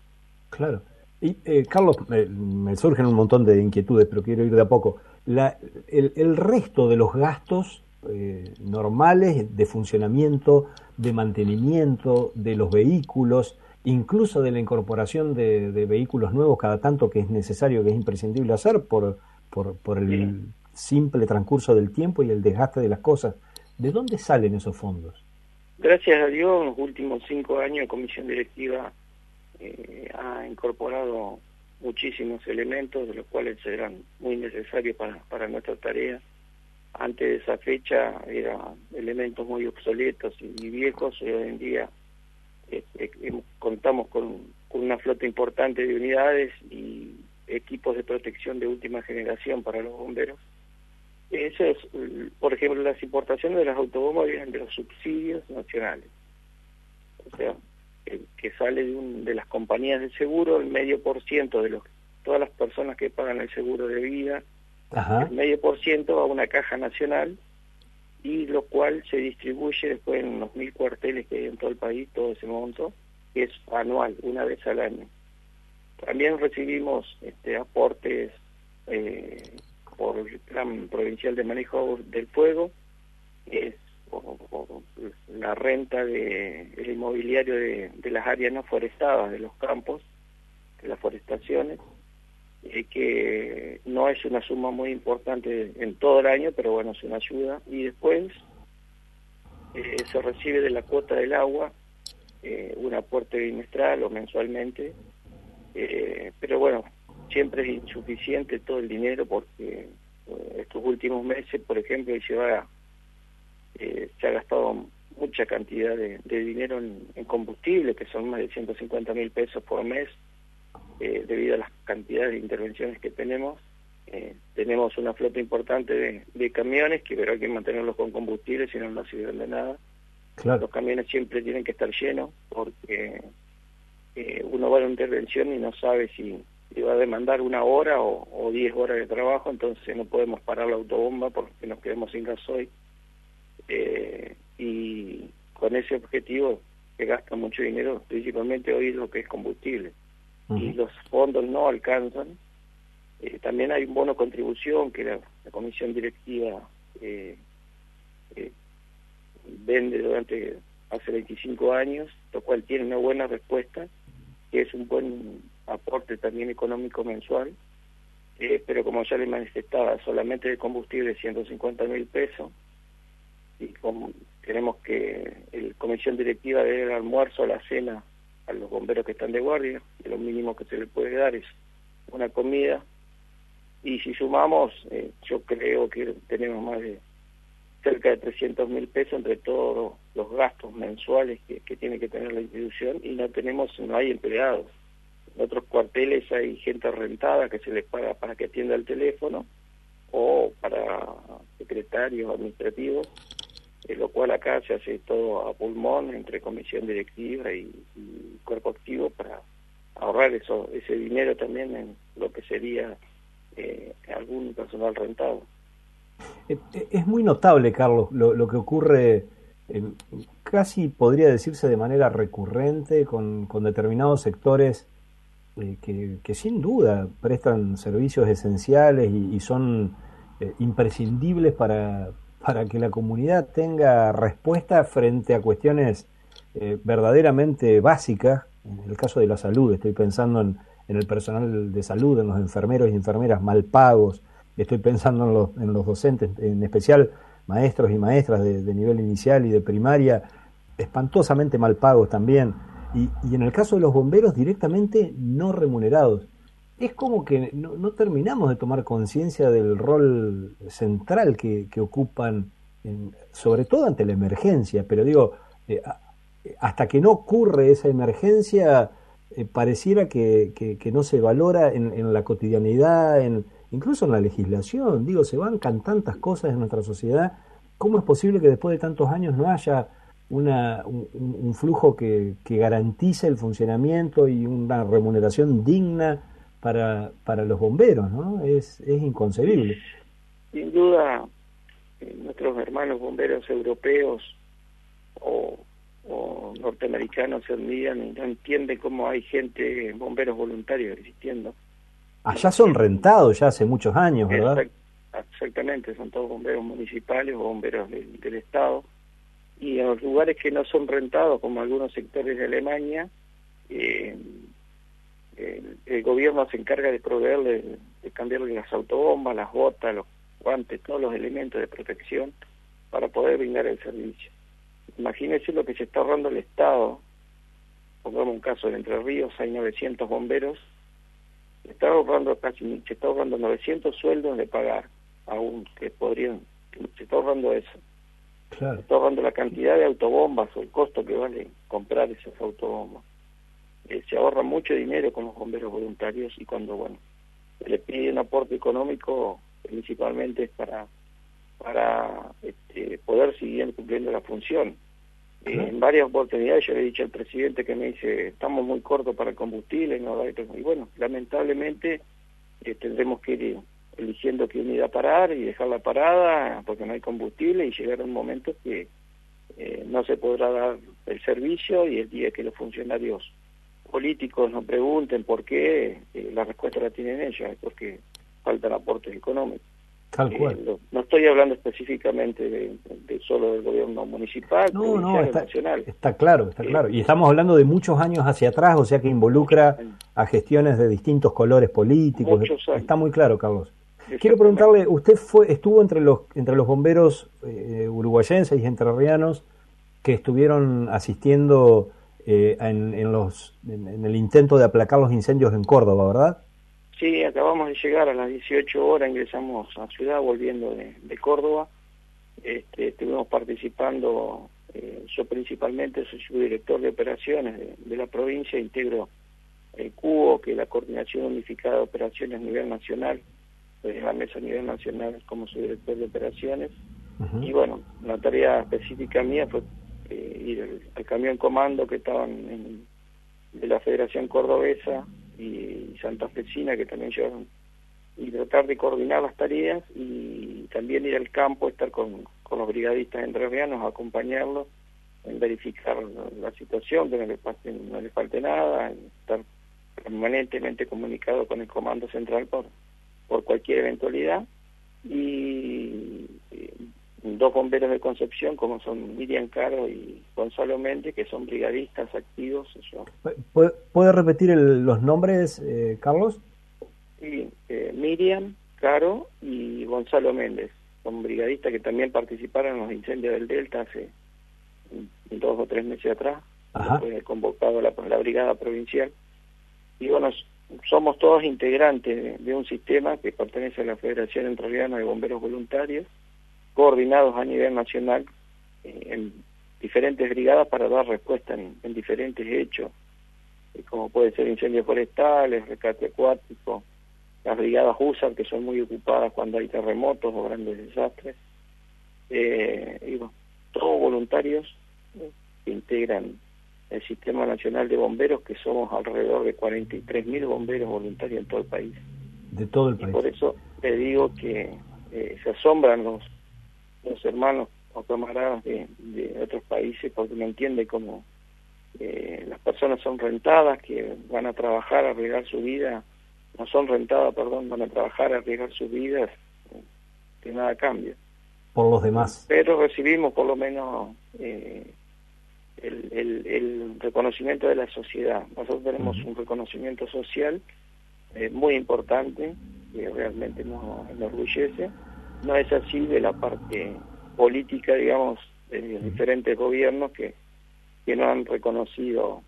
Claro. Y eh, Carlos, me surgen un montón de inquietudes, pero quiero ir de a poco. La, el, resto de los gastos eh, normales de funcionamiento, de mantenimiento de los vehículos, incluso de la incorporación de, vehículos nuevos cada tanto que es necesario, que es imprescindible hacer por, por, por el simple transcurso del tiempo y el desgaste de las cosas. ¿De dónde salen esos fondos? Gracias a Dios, en los últimos cinco años, Comisión Directiva eh, ha incorporado muchísimos elementos, de los cuales serán muy necesarios para, para nuestra tarea. Antes de esa fecha eran elementos muy obsoletos y, viejos, y hoy en día este, contamos con, con, una flota importante de unidades y, equipos de protección de última generación para los bomberos. Eso es, por ejemplo, las importaciones de las autobombas vienen de los subsidios nacionales. O sea, que sale de, un, de las compañías de seguro, el medio por ciento de los, todas las personas que pagan el seguro de vida, el medio por ciento va a una caja nacional y lo cual se distribuye después en los mil cuarteles que hay en todo el país, todo ese monto, que es anual, una vez al año. También recibimos este, aportes eh, por el Plan Provincial de Manejo del Fuego, es la renta de el inmobiliario de, las áreas no forestadas, de los campos, de las forestaciones, eh, que no es una suma muy importante en todo el año, pero bueno, es una ayuda. Y después eh, se recibe de la cuota del agua eh, un aporte bimestral o mensualmente, pero bueno, siempre es insuficiente todo el dinero porque estos últimos meses, por ejemplo, se va eh, se ha gastado mucha cantidad de, dinero en, combustible, que son más de 150 mil pesos por mes, eh, debido a las cantidades de intervenciones que tenemos. Eh, tenemos una flota importante de, camiones, que pero hay que mantenerlos con combustible, si no, no sirven de nada. Los camiones siempre tienen que estar llenos, porque uno va a una intervención y no sabe si, va a demandar una hora o, diez horas de trabajo, entonces no podemos parar la autobomba porque nos quedamos sin gasoil. Eh, y con ese objetivo se gasta mucho dinero, principalmente hoy lo que es combustible, y los fondos no alcanzan. Eh, también hay un bono contribución que la, comisión directiva eh, eh, vende durante hace 25 años, lo cual tiene una buena respuesta, que es un buen aporte también económico mensual, pero como ya le manifestaba, solamente de combustible 150 mil pesos, y como tenemos que el comisión directiva debe el almuerzo, la cena a los bomberos que están de guardia, y lo mínimo que se les puede dar es una comida. Y si sumamos, eh, yo creo que tenemos más de cerca de 300 mil pesos entre todos los gastos mensuales que, que tiene que tener la institución y no tenemos, no hay empleados. En otros cuarteles hay gente rentada que se les paga para que atienda el teléfono o para secretarios administrativos eh, lo cual acá se hace todo a pulmón entre comisión directiva y, cuerpo activo para ahorrar eso ese dinero también en lo que sería eh, algún personal rentado. Eh, es muy notable, Carlos, lo, que ocurre casi podría decirse de manera recurrente con, determinados sectores que, sin duda prestan servicios esenciales y, son imprescindibles para, para que la comunidad tenga respuesta frente a cuestiones eh, verdaderamente básicas. En el caso de la salud, estoy pensando en, el personal de salud, en los enfermeros y enfermeras mal pagos, estoy pensando en los, en los docentes, en especial maestros y maestras de, nivel inicial y de primaria, espantosamente mal pagos también. Y, y en el caso de los bomberos, directamente no remunerados. Es como que no, terminamos de tomar conciencia del rol central que, ocupan, sobre todo ante la emergencia, pero digo, eh, hasta que no ocurre esa emergencia, eh, pareciera que, no se valora en, la cotidianidad, en, incluso en la legislación, digo, se bancan tantas cosas en nuestra sociedad, ¿cómo es posible que después de tantos años no haya una, un, flujo que, que garantice el funcionamiento y una remuneración digna? para, para los bomberos, ¿no? Es, es inconcebible. Sin duda, eh, nuestros hermanos bomberos europeos o, norteamericanos se olvidan y no entienden cómo hay gente, bomberos voluntarios existiendo. Allá son rentados ya hace muchos años, ¿verdad? exactamente, son todos bomberos municipales o bomberos del, del Estado. Y en los lugares que no son rentados, como algunos sectores de Alemania, eh, el, gobierno se encarga de proveerle, de cambiarle las autobombas, las botas, los guantes, todos los elementos de protección para poder brindar el servicio. Imagínense lo que se está ahorrando el Estado. Pongamos un caso, en Entre Ríos hay 900 bomberos, se está ahorrando casi, se está ahorrando 900 sueldos de pagar aún, que podrían, se está ahorrando eso. Se está ahorrando la cantidad de autobombas o el costo que vale comprar esas autobombas. Eh, se ahorra mucho dinero con los bomberos voluntarios y cuando, bueno, se le pide un aporte económico principalmente es para para este, poder seguir cumpliendo la función. en varias oportunidades yo le he dicho al presidente que me dice, estamos muy cortos para el combustible, no y bueno, lamentablemente eh, tendremos que ir eligiendo qué unidad parar y dejarla parada porque no hay combustible y llegar un momento que eh, no se podrá dar el servicio y el día que los funcionarios políticos nos pregunten por qué, eh, la respuesta la tienen ellos, es porque faltan aportes económicos. Tal eh, cual. no, estoy hablando específicamente de, solo del gobierno municipal, no, no, está, nacional. Está claro, está claro. Y estamos hablando de muchos años hacia atrás, o sea que involucra a gestiones de distintos colores políticos. Está muy claro, Carlos. Quiero preguntarle, usted fue estuvo entre los entre los bomberos eh, uruguayenses y entrerrianos que estuvieron asistiendo eh, en, los, en, el intento de aplacar los incendios en Córdoba, ¿verdad? Sí, acabamos de llegar a las 18 horas, ingresamos a Ciudad volviendo de, Córdoba. Este, estuvimos participando, eh, yo principalmente soy subdirector de operaciones de, la provincia, integro el CUO, que es la Coordinación Unificada de Operaciones a nivel nacional, desde la mesa a nivel nacional como subdirector de operaciones. Y bueno, la tarea específica mía fue eh, ir al, camión comando que estaban en, de la Federación Cordobesa y Santa Fecina que también llevaron y tratar de coordinar las tareas y también ir al campo, estar con, con los brigadistas entrerrianos, acompañarlos en verificar la, situación, que no les, falte, no les falte nada, estar permanentemente comunicado con el Comando Central por, por cualquier eventualidad y dos bomberos de Concepción, como son Miriam Caro y Gonzalo Méndez, que son brigadistas activos. ¿Puede, repetir los nombres, eh, Carlos? Sí, eh, Miriam Caro y Gonzalo Méndez, son brigadistas que también participaron en los incendios del Delta hace dos o tres meses atrás, fue convocado la, la brigada provincial. Y bueno, somos todos integrantes de, un sistema que pertenece a la Federación Entrerriana de Bomberos Voluntarios, coordinados a nivel nacional eh, en diferentes brigadas para dar respuesta en, diferentes hechos, eh, como puede ser incendios forestales, rescate acuático, las brigadas USAR que son muy ocupadas cuando hay terremotos o grandes desastres, eh, y todos voluntarios que integran el Sistema Nacional de Bomberos, que somos alrededor de 43.000 bomberos voluntarios en todo el país. De todo el país. Y por eso te digo que se asombran los los hermanos o camaradas de, otros países porque no entiende cómo eh, las personas son rentadas, que van a trabajar, a arriesgar su vida, no son rentadas, perdón, van a trabajar, a arriesgar sus vidas, que nada cambia. Por los demás. Pero recibimos por lo menos eh, el, el, reconocimiento de la sociedad. Nosotros tenemos un reconocimiento social eh, muy importante, que realmente nos enorgullece no es así de la parte política, digamos, de los diferentes gobiernos que, que no han reconocido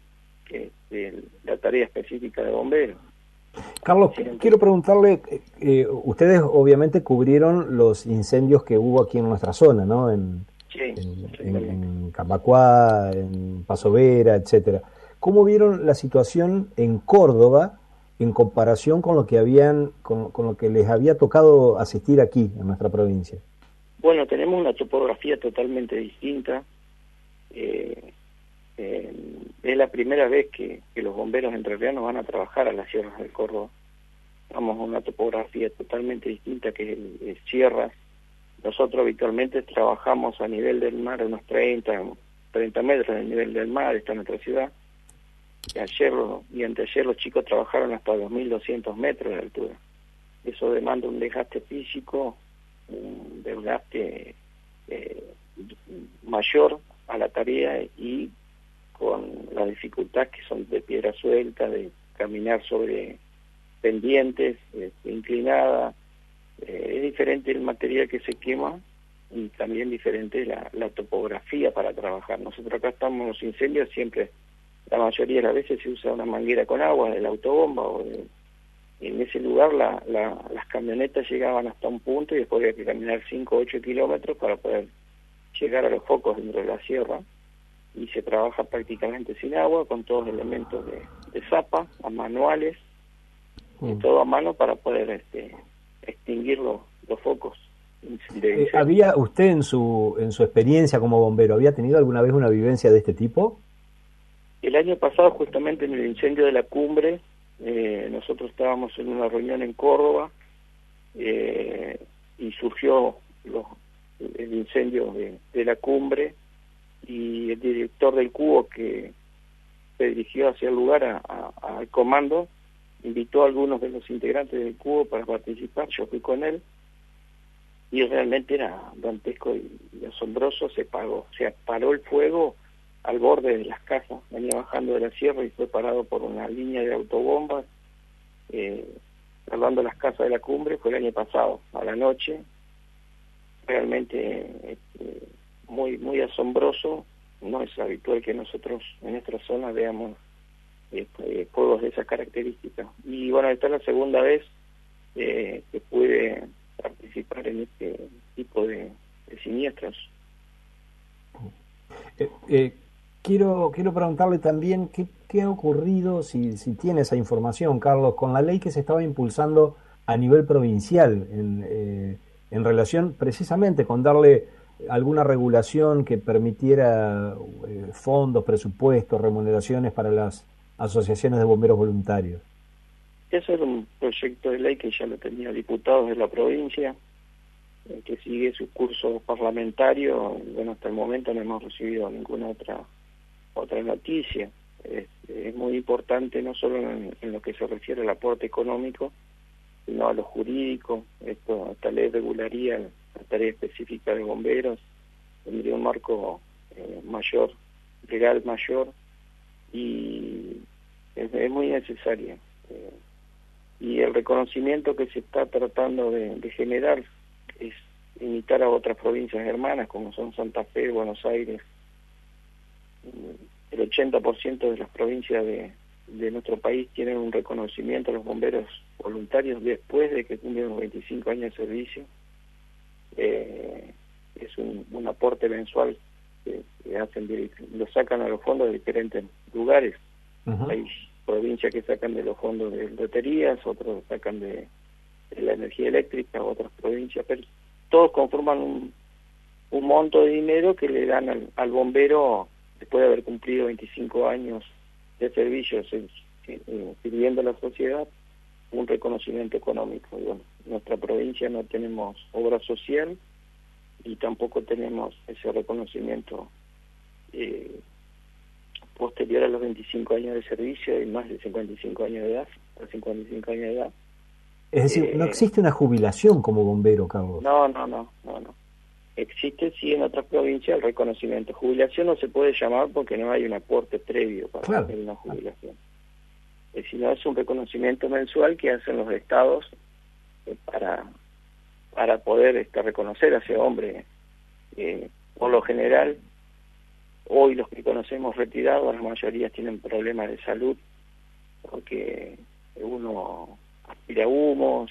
este, la tarea específica de bomberos. Carlos, quiero preguntarle, eh, eh, ustedes obviamente cubrieron los incendios que hubo aquí en nuestra zona, ¿no? En, en, en, Camacuá, en Paso Vera, etcétera. ¿Cómo vieron la situación en Córdoba en comparación con lo que habían, con, lo que les había tocado asistir aquí en nuestra provincia? Bueno, tenemos una topografía totalmente distinta. Eh, eh, es la primera vez que, los bomberos entrerrianos van a trabajar a las sierras del Córdoba. Vamos a una topografía totalmente distinta que es, sierras. Nosotros habitualmente trabajamos a nivel del mar, unos 30, 30 metros del nivel del mar, está nuestra ciudad ayer y anteayer los chicos trabajaron hasta 2.200 metros de altura. Eso demanda un desgaste físico, un desgaste eh, mayor a la tarea y con la dificultad que son de piedra suelta, de caminar sobre pendientes, este, inclinada. Eh, es diferente el material que se quema y también diferente la, la topografía para trabajar. Nosotros acá estamos en los incendios siempre la mayoría de las veces se usa una manguera con agua de la autobomba o en ese lugar la, las camionetas llegaban hasta un punto y después había que caminar 5 o 8 kilómetros para poder llegar a los focos dentro de la sierra y se trabaja prácticamente sin agua con todos los elementos de, zapa, a manuales mm. todo a mano para poder este, extinguir los, focos. Eh, ¿Había usted en su, en su experiencia como bombero, había tenido alguna vez una vivencia de este tipo? El año pasado, justamente en el incendio de la cumbre, eh, nosotros estábamos en una reunión en Córdoba eh, y surgió el incendio de, la cumbre y el director del cubo que se dirigió hacia el lugar al comando invitó a algunos de los integrantes del cubo para participar, yo fui con él y realmente era dantesco y, asombroso, se pagó, se paró el fuego al borde de las casas, venía bajando de la sierra y fue parado por una línea de autobombas, eh, salvando las casas de la cumbre, fue el año pasado, a la noche, realmente este, muy muy asombroso, no es habitual que nosotros en nuestra zona veamos este, fuegos de esa característica. Y bueno, esta es la segunda vez eh, que pude participar en este tipo de, siniestros. Eh, eh, quiero, quiero preguntarle también qué, qué ha ocurrido, si, si tiene esa información, Carlos, con la ley que se estaba impulsando a nivel provincial en, en relación precisamente con darle alguna regulación que permitiera fondos, presupuestos, remuneraciones para las asociaciones de bomberos voluntarios. Ese era un proyecto de ley que ya lo tenía diputados de la provincia, eh, que sigue su curso parlamentario. Bueno, hasta el momento no hemos recibido ninguna otra otra noticia. Es, muy importante no solo en, lo que se refiere al aporte económico, sino a lo jurídico. Esto, esta ley regularía la tarea específica de bomberos, tendría un marco eh, mayor, legal mayor, y es, muy necesaria. Eh, y el reconocimiento que se está tratando de, generar es imitar a otras provincias hermanas como son Santa Fe, Buenos Aires. El 80% de las provincias de, de nuestro país tienen un reconocimiento a los bomberos voluntarios después de que cumplen los 25 años de servicio. Eh, es un, un aporte mensual que, hacen lo sacan a los fondos de diferentes lugares. Hay provincias que sacan de los fondos de loterías, otros sacan de, la energía eléctrica, otras provincias, pero todos conforman un, monto de dinero que le dan al, al bombero después de haber cumplido 25 años de servicios sirviendo a la sociedad un reconocimiento económico. bueno, nuestra provincia no tenemos obra social, y tampoco tenemos ese reconocimiento eh, posterior a los 25 años de servicio y más de 55 años de edad, 55 años de edad. Es decir, no eh, existe una jubilación como bombero, Carlos. No, no, no, no, no. Existe sí en otras provincias el reconocimiento. Jubilación no se puede llamar porque no hay un aporte previo para hacer una jubilación. Eh, sino es un reconocimiento mensual que hacen los estados para para poder este, reconocer a ese hombre. Eh, por lo general, hoy los que conocemos retirados, la mayoría tienen problemas de salud, porque uno aspira humos,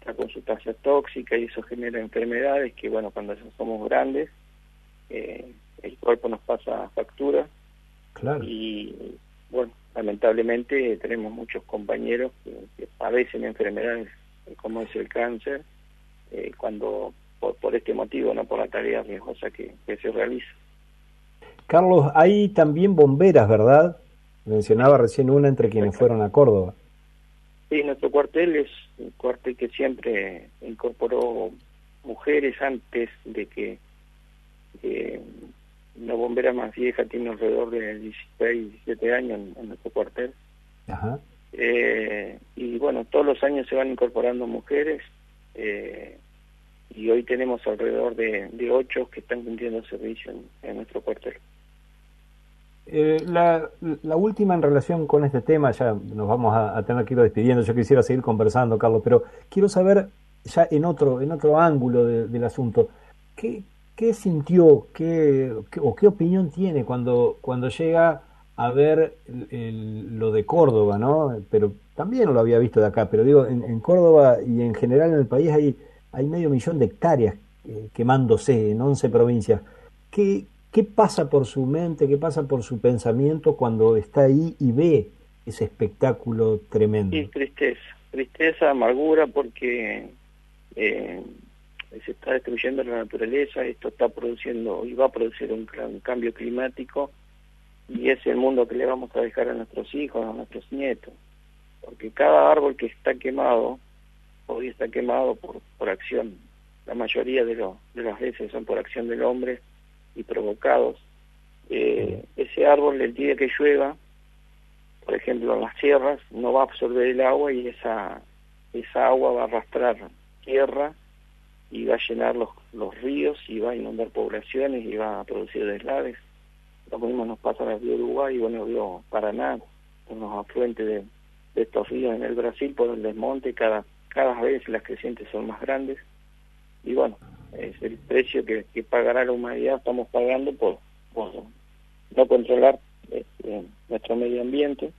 está con sustancia tóxica y eso genera enfermedades que, bueno, cuando somos grandes, eh, el cuerpo nos pasa factura. Claro. Y, bueno, lamentablemente tenemos muchos compañeros que padecen enfermedades como es el cáncer, eh, cuando por, este motivo, no por la tarea riesgosa que, se realiza. Carlos, hay también bomberas, ¿verdad? Mencionaba recién una entre quienes fueron a Córdoba. Sí, nuestro cuartel es un cuartel que siempre incorporó mujeres antes de que eh, la bombera más vieja tiene alrededor de 16, 17 años en, nuestro cuartel. Ajá. Eh, y bueno, todos los años se van incorporando mujeres eh, y hoy tenemos alrededor de, ocho que están cumpliendo servicio en, nuestro cuartel. Eh, la, última en relación con este tema, ya nos vamos a, tener que ir despidiendo, yo quisiera seguir conversando, Carlos, pero quiero saber ya en otro, en otro ángulo del asunto, ¿qué, qué sintió qué, o qué opinión tiene cuando, cuando llega a ver lo de Córdoba, ¿no? Pero también lo había visto de acá, pero digo, en, Córdoba y en general en el país hay, hay medio millón de hectáreas eh, quemándose en 11 provincias. ¿Qué, ¿Qué pasa por su mente, qué pasa por su pensamiento cuando está ahí y ve ese espectáculo tremendo? Y tristeza, tristeza, amargura, porque eh, se está destruyendo la naturaleza, esto está produciendo y va a producir un, un cambio climático y es el mundo que le vamos a dejar a nuestros hijos, a nuestros nietos. Porque cada árbol que está quemado, hoy está quemado por, por acción, la mayoría de, de las veces son por acción del hombre y provocados. Eh, ese árbol, el día que llueva, por ejemplo en las sierras, no va a absorber el agua y esa, esa agua va a arrastrar tierra y va a llenar los, los ríos y va a inundar poblaciones y va a producir deslaves. Lo mismo nos pasa en el río Uruguay y bueno, el río Paraná, unos afluentes de, estos ríos en el Brasil por el desmonte, cada, cada vez las crecientes son más grandes. Y bueno, es el precio que, pagará la humanidad, estamos pagando por, no controlar este, nuestro medio ambiente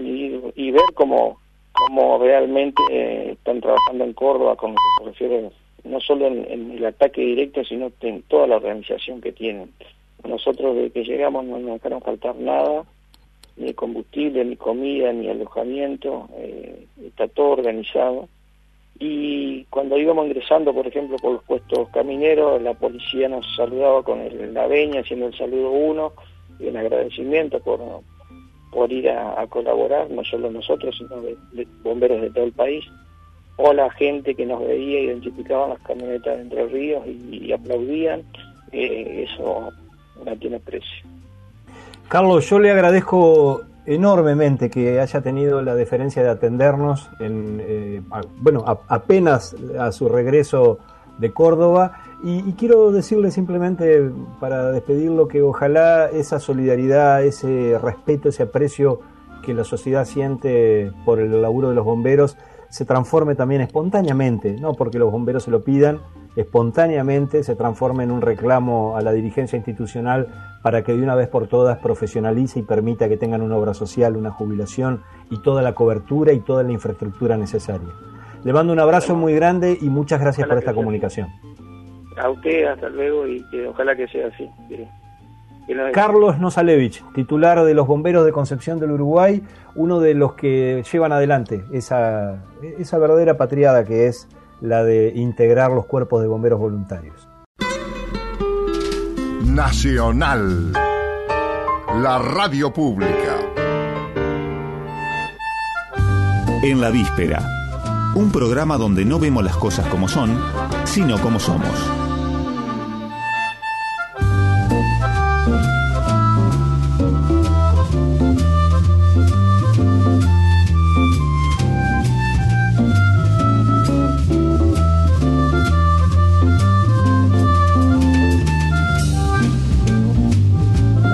y, ver cómo, cómo realmente eh, están trabajando en Córdoba con lo que no solo en, en, el ataque directo, sino en toda la organización que tienen. Nosotros desde que llegamos no nos dejaron faltar nada, ni combustible, ni comida, ni alojamiento, eh, está todo organizado. Y cuando íbamos ingresando, por ejemplo, por los puestos camineros, la policía nos saludaba con la veña, haciendo el saludo uno, y un agradecimiento por, por ir a, colaborar, no solo nosotros, sino de, bomberos de todo el país, o la gente que nos veía, identificaban las camionetas de Entre Ríos y, aplaudían. Eh, eso no tiene precio. Carlos, yo le agradezco enormemente que haya tenido la deferencia de atendernos, en, eh, bueno, apenas a su regreso de Córdoba. Y, quiero decirle simplemente, para despedirlo, que ojalá esa solidaridad, ese respeto, ese aprecio que la sociedad siente por el laburo de los bomberos se transforme también espontáneamente, no porque los bomberos se lo pidan, espontáneamente se transforme en un reclamo a la dirigencia institucional para que de una vez por todas profesionalice y permita que tengan una obra social, una jubilación y toda la cobertura y toda la infraestructura necesaria. Le mando un abrazo muy grande y muchas gracias por esta comunicación. A usted, hasta luego y ojalá que sea así. Carlos Nosalevich, titular de los bomberos de Concepción del Uruguay, uno de los que llevan adelante esa, esa verdadera patriada que es la de integrar los cuerpos de bomberos voluntarios. Nacional, la radio pública. En la víspera, un programa donde no vemos las cosas como son, sino como somos.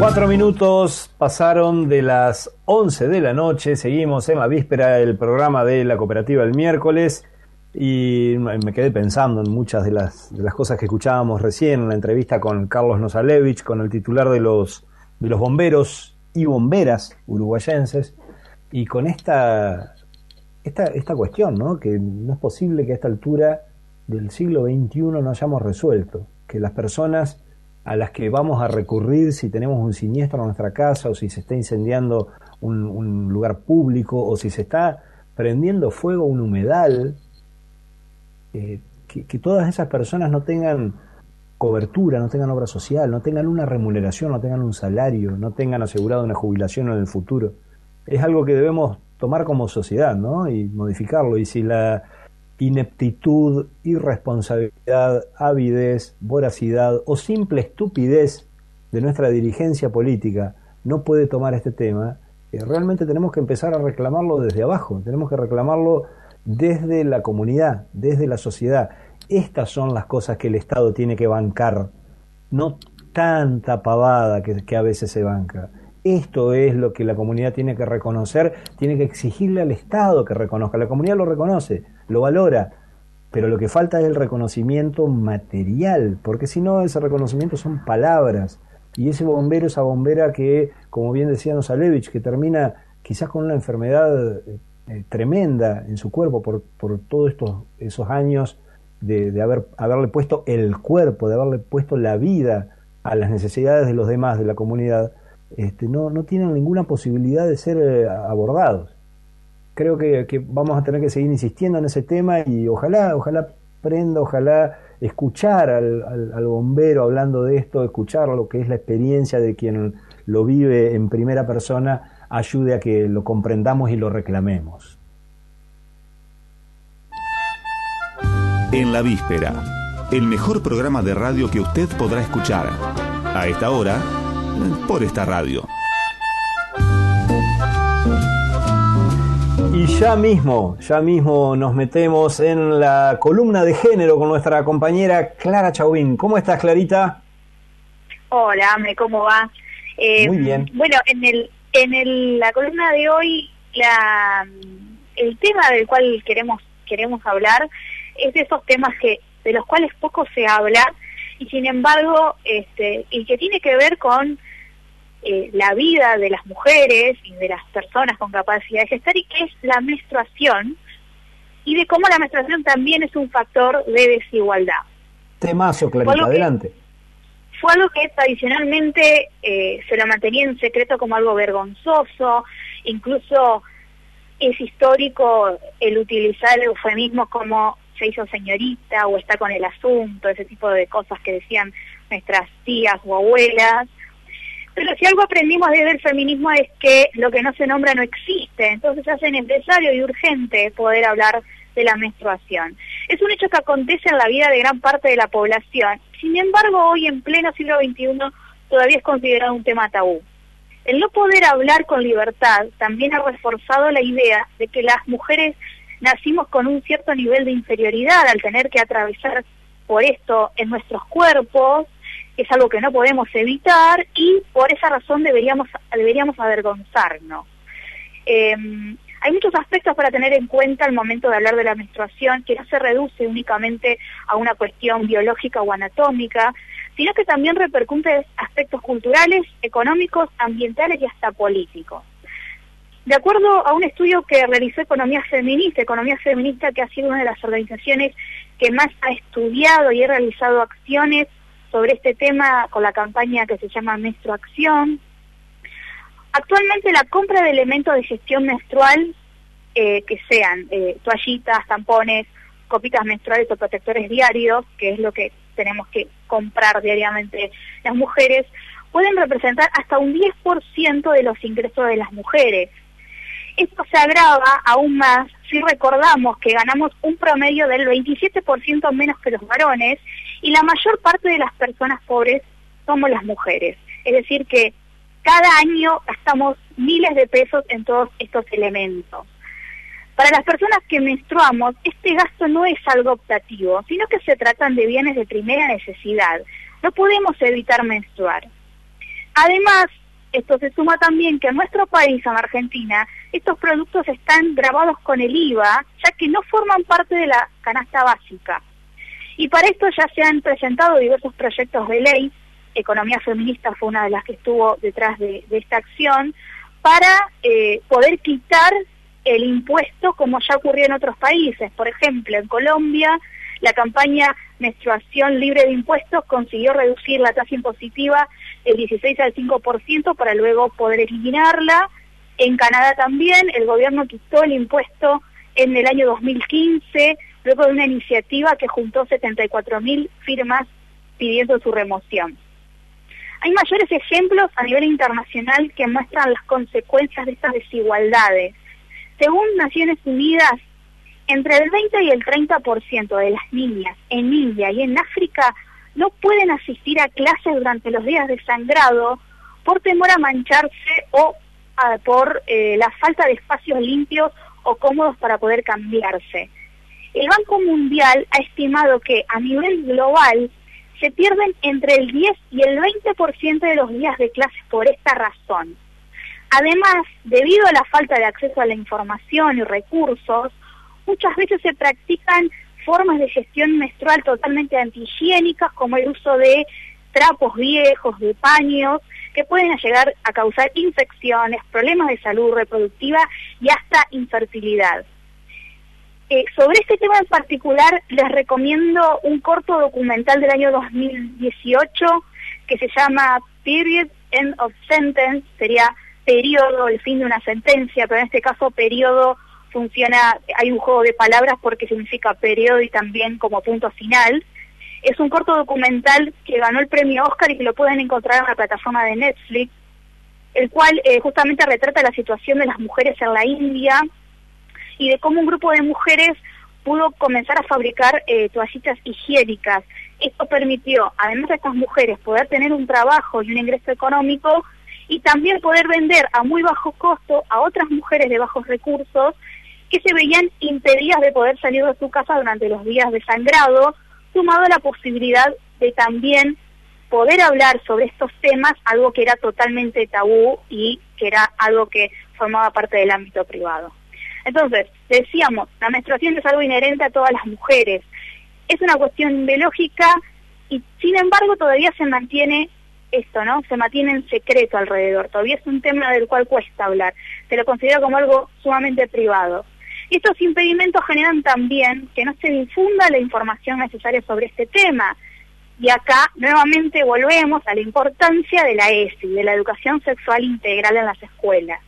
Cuatro minutos pasaron de las 11 de la noche, seguimos en la víspera del programa de la cooperativa el miércoles. Y me quedé pensando en muchas de las, de las cosas que escuchábamos recién en la entrevista con Carlos Nosalevich, con el titular de los, de los bomberos y bomberas uruguayenses. Y con esta, esta, esta cuestión, ¿no? que no es posible que a esta altura del siglo XXI no hayamos resuelto, que las personas a las que vamos a recurrir si tenemos un siniestro en nuestra casa o si se está incendiando un, lugar público o si se está prendiendo fuego un humedal, eh, que, todas esas personas no tengan cobertura, no tengan obra social, no tengan una remuneración, no tengan un salario, no tengan asegurado una jubilación en el futuro. Es algo que debemos tomar como sociedad, ¿no? Y modificarlo. Y si la ineptitud, irresponsabilidad, avidez, voracidad o simple estupidez de nuestra dirigencia política no puede tomar este tema, eh, realmente tenemos que empezar a reclamarlo desde abajo, tenemos que reclamarlo desde la comunidad, desde la sociedad. Estas son las cosas que el Estado tiene que bancar, no tanta pavada que, que a veces se banca. Esto es lo que la comunidad tiene que reconocer, tiene que exigirle al Estado que reconozca. La comunidad lo reconoce, lo valora, pero lo que falta es el reconocimiento material, porque si no, ese reconocimiento son palabras. Y ese bombero, esa bombera que, como bien decía Nosalevich, que termina quizás con una enfermedad eh, tremenda en su cuerpo por, por todos estos esos años de, de haber, haberle puesto el cuerpo, de haberle puesto la vida a las necesidades de los demás de la comunidad, este, no, no tienen ninguna posibilidad de ser eh, abordados. Creo que, vamos a tener que seguir insistiendo en ese tema y ojalá, ojalá prenda, ojalá escuchar al, al, bombero hablando de esto, escuchar lo que es la experiencia de quien lo vive en primera persona, ayude a que lo comprendamos y lo reclamemos. En la víspera, el mejor programa de radio que usted podrá escuchar. A esta hora, por esta radio. Y ya mismo, ya mismo nos metemos en la columna de género con nuestra compañera Clara Chauvin. ¿Cómo estás, Clarita? Hola, ¿cómo va? Eh, Muy bien. Bueno, en el en el, la columna de hoy, la, el tema del cual queremos queremos hablar es de esos temas que de los cuales poco se habla y sin embargo, este, y que tiene que ver con eh, la vida de las mujeres y de las personas con capacidad de gestar y que es la menstruación y de cómo la menstruación también es un factor de desigualdad. Temazo, Clarita, adelante. Fue algo que tradicionalmente eh, se lo mantenía en secreto como algo vergonzoso, incluso es histórico el utilizar el eufemismo como se hizo señorita o está con el asunto, ese tipo de cosas que decían nuestras tías o abuelas, pero si algo aprendimos desde el feminismo es que lo que no se nombra no existe, entonces hace necesario y urgente poder hablar de la menstruación. Es un hecho que acontece en la vida de gran parte de la población, sin embargo hoy en pleno siglo XXI todavía es considerado un tema tabú. El no poder hablar con libertad también ha reforzado la idea de que las mujeres nacimos con un cierto nivel de inferioridad al tener que atravesar por esto en nuestros cuerpos es algo que no podemos evitar y por esa razón deberíamos, deberíamos avergonzarnos. Em, hay muchos aspectos para tener en cuenta al momento de hablar de la menstruación, que no se reduce únicamente a una cuestión biológica o anatómica, sino que también repercute aspectos culturales, económicos, ambientales y hasta políticos. De acuerdo a un estudio que realizó Economía Feminista, Economía Feminista que ha sido una de las organizaciones que más ha estudiado y ha realizado acciones sobre este tema con la campaña que se llama Menstruación. Actualmente la compra de elementos de gestión menstrual, eh, que sean eh, toallitas, tampones, copitas menstruales o protectores diarios, que es lo que tenemos que comprar diariamente las mujeres, pueden representar hasta un 10% de los ingresos de las mujeres. Esto se agrava aún más si recordamos que ganamos un promedio del 27% menos que los varones y la mayor parte de las personas pobres somos las mujeres. Es decir, que cada año gastamos miles de pesos en todos estos elementos. Para las personas que menstruamos, este gasto no es algo optativo, sino que se tratan de bienes de primera necesidad. No podemos evitar menstruar. Además, esto se suma también que en nuestro país, en Argentina, estos productos están grabados con el IVA, ya que no forman parte de la canasta básica. Y para esto ya se han presentado diversos proyectos de ley, Economía Feminista fue una de las que estuvo detrás de, esta acción, para eh, poder quitar el impuesto como ya ocurrió en otros países. Por ejemplo, en Colombia, la campaña Menstruación Libre de Impuestos consiguió reducir la tasa impositiva del 16 al 5% para luego poder eliminarla. En Canadá también el gobierno quitó el impuesto en el año 2015 luego de una iniciativa que juntó 74.000 firmas pidiendo su remoción. Hay mayores ejemplos a nivel internacional que muestran las consecuencias de estas desigualdades. Según Naciones Unidas, entre el 20 y el 30% de las niñas en India y en África no pueden asistir a clases durante los días de sangrado por temor a mancharse o por eh, la falta de espacios limpios o cómodos para poder cambiarse. El Banco Mundial ha estimado que a nivel global se pierden entre el 10 y el 20% de los días de clase por esta razón. Además, debido a la falta de acceso a la información y recursos, muchas veces se practican formas de gestión menstrual totalmente antihigiénicas, como el uso de trapos viejos, de paños, que pueden llegar a causar infecciones, problemas de salud reproductiva y hasta infertilidad. Eh, sobre este tema en particular les recomiendo un corto documental del año 2018 que se llama Period End of Sentence, sería periodo, el fin de una sentencia, pero en este caso periodo funciona, hay un juego de palabras porque significa periodo y también como punto final. Es un corto documental que ganó el premio Oscar y que lo pueden encontrar en la plataforma de Netflix, el cual eh, justamente retrata la situación de las mujeres en la India y de cómo un grupo de mujeres pudo comenzar a fabricar eh, toallitas higiénicas. Esto permitió, además de estas mujeres, poder tener un trabajo y un ingreso económico y también poder vender a muy bajo costo a otras mujeres de bajos recursos que se veían impedidas de poder salir de su casa durante los días de sangrado, sumado a la posibilidad de también poder hablar sobre estos temas, algo que era totalmente tabú y que era algo que formaba parte del ámbito privado. Entonces, decíamos, la menstruación es algo inherente a todas las mujeres. Es una cuestión biológica y sin embargo todavía se mantiene esto, ¿no? Se mantiene en secreto alrededor. Todavía es un tema del cual cuesta hablar. Se lo considera como algo sumamente privado. Estos impedimentos generan también que no se difunda la información necesaria sobre este tema. Y acá nuevamente volvemos a la importancia de la ESI, de la educación sexual integral en las escuelas.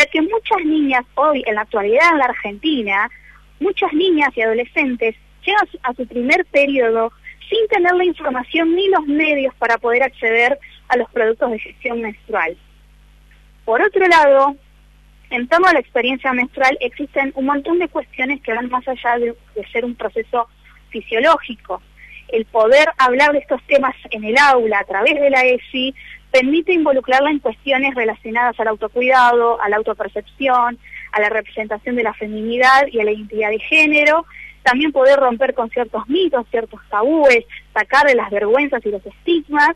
Ya que muchas niñas hoy, en la actualidad en la Argentina, muchas niñas y adolescentes llegan a su primer periodo sin tener la información ni los medios para poder acceder a los productos de gestión menstrual. Por otro lado, en torno a la experiencia menstrual existen un montón de cuestiones que van más allá de, ser un proceso fisiológico. El poder hablar de estos temas en el aula a través de la ESI permite involucrarla en cuestiones relacionadas al autocuidado, a la autopercepción, a la representación de la feminidad y a la identidad de género, también poder romper con ciertos mitos, ciertos tabúes, sacar las vergüenzas y los estigmas,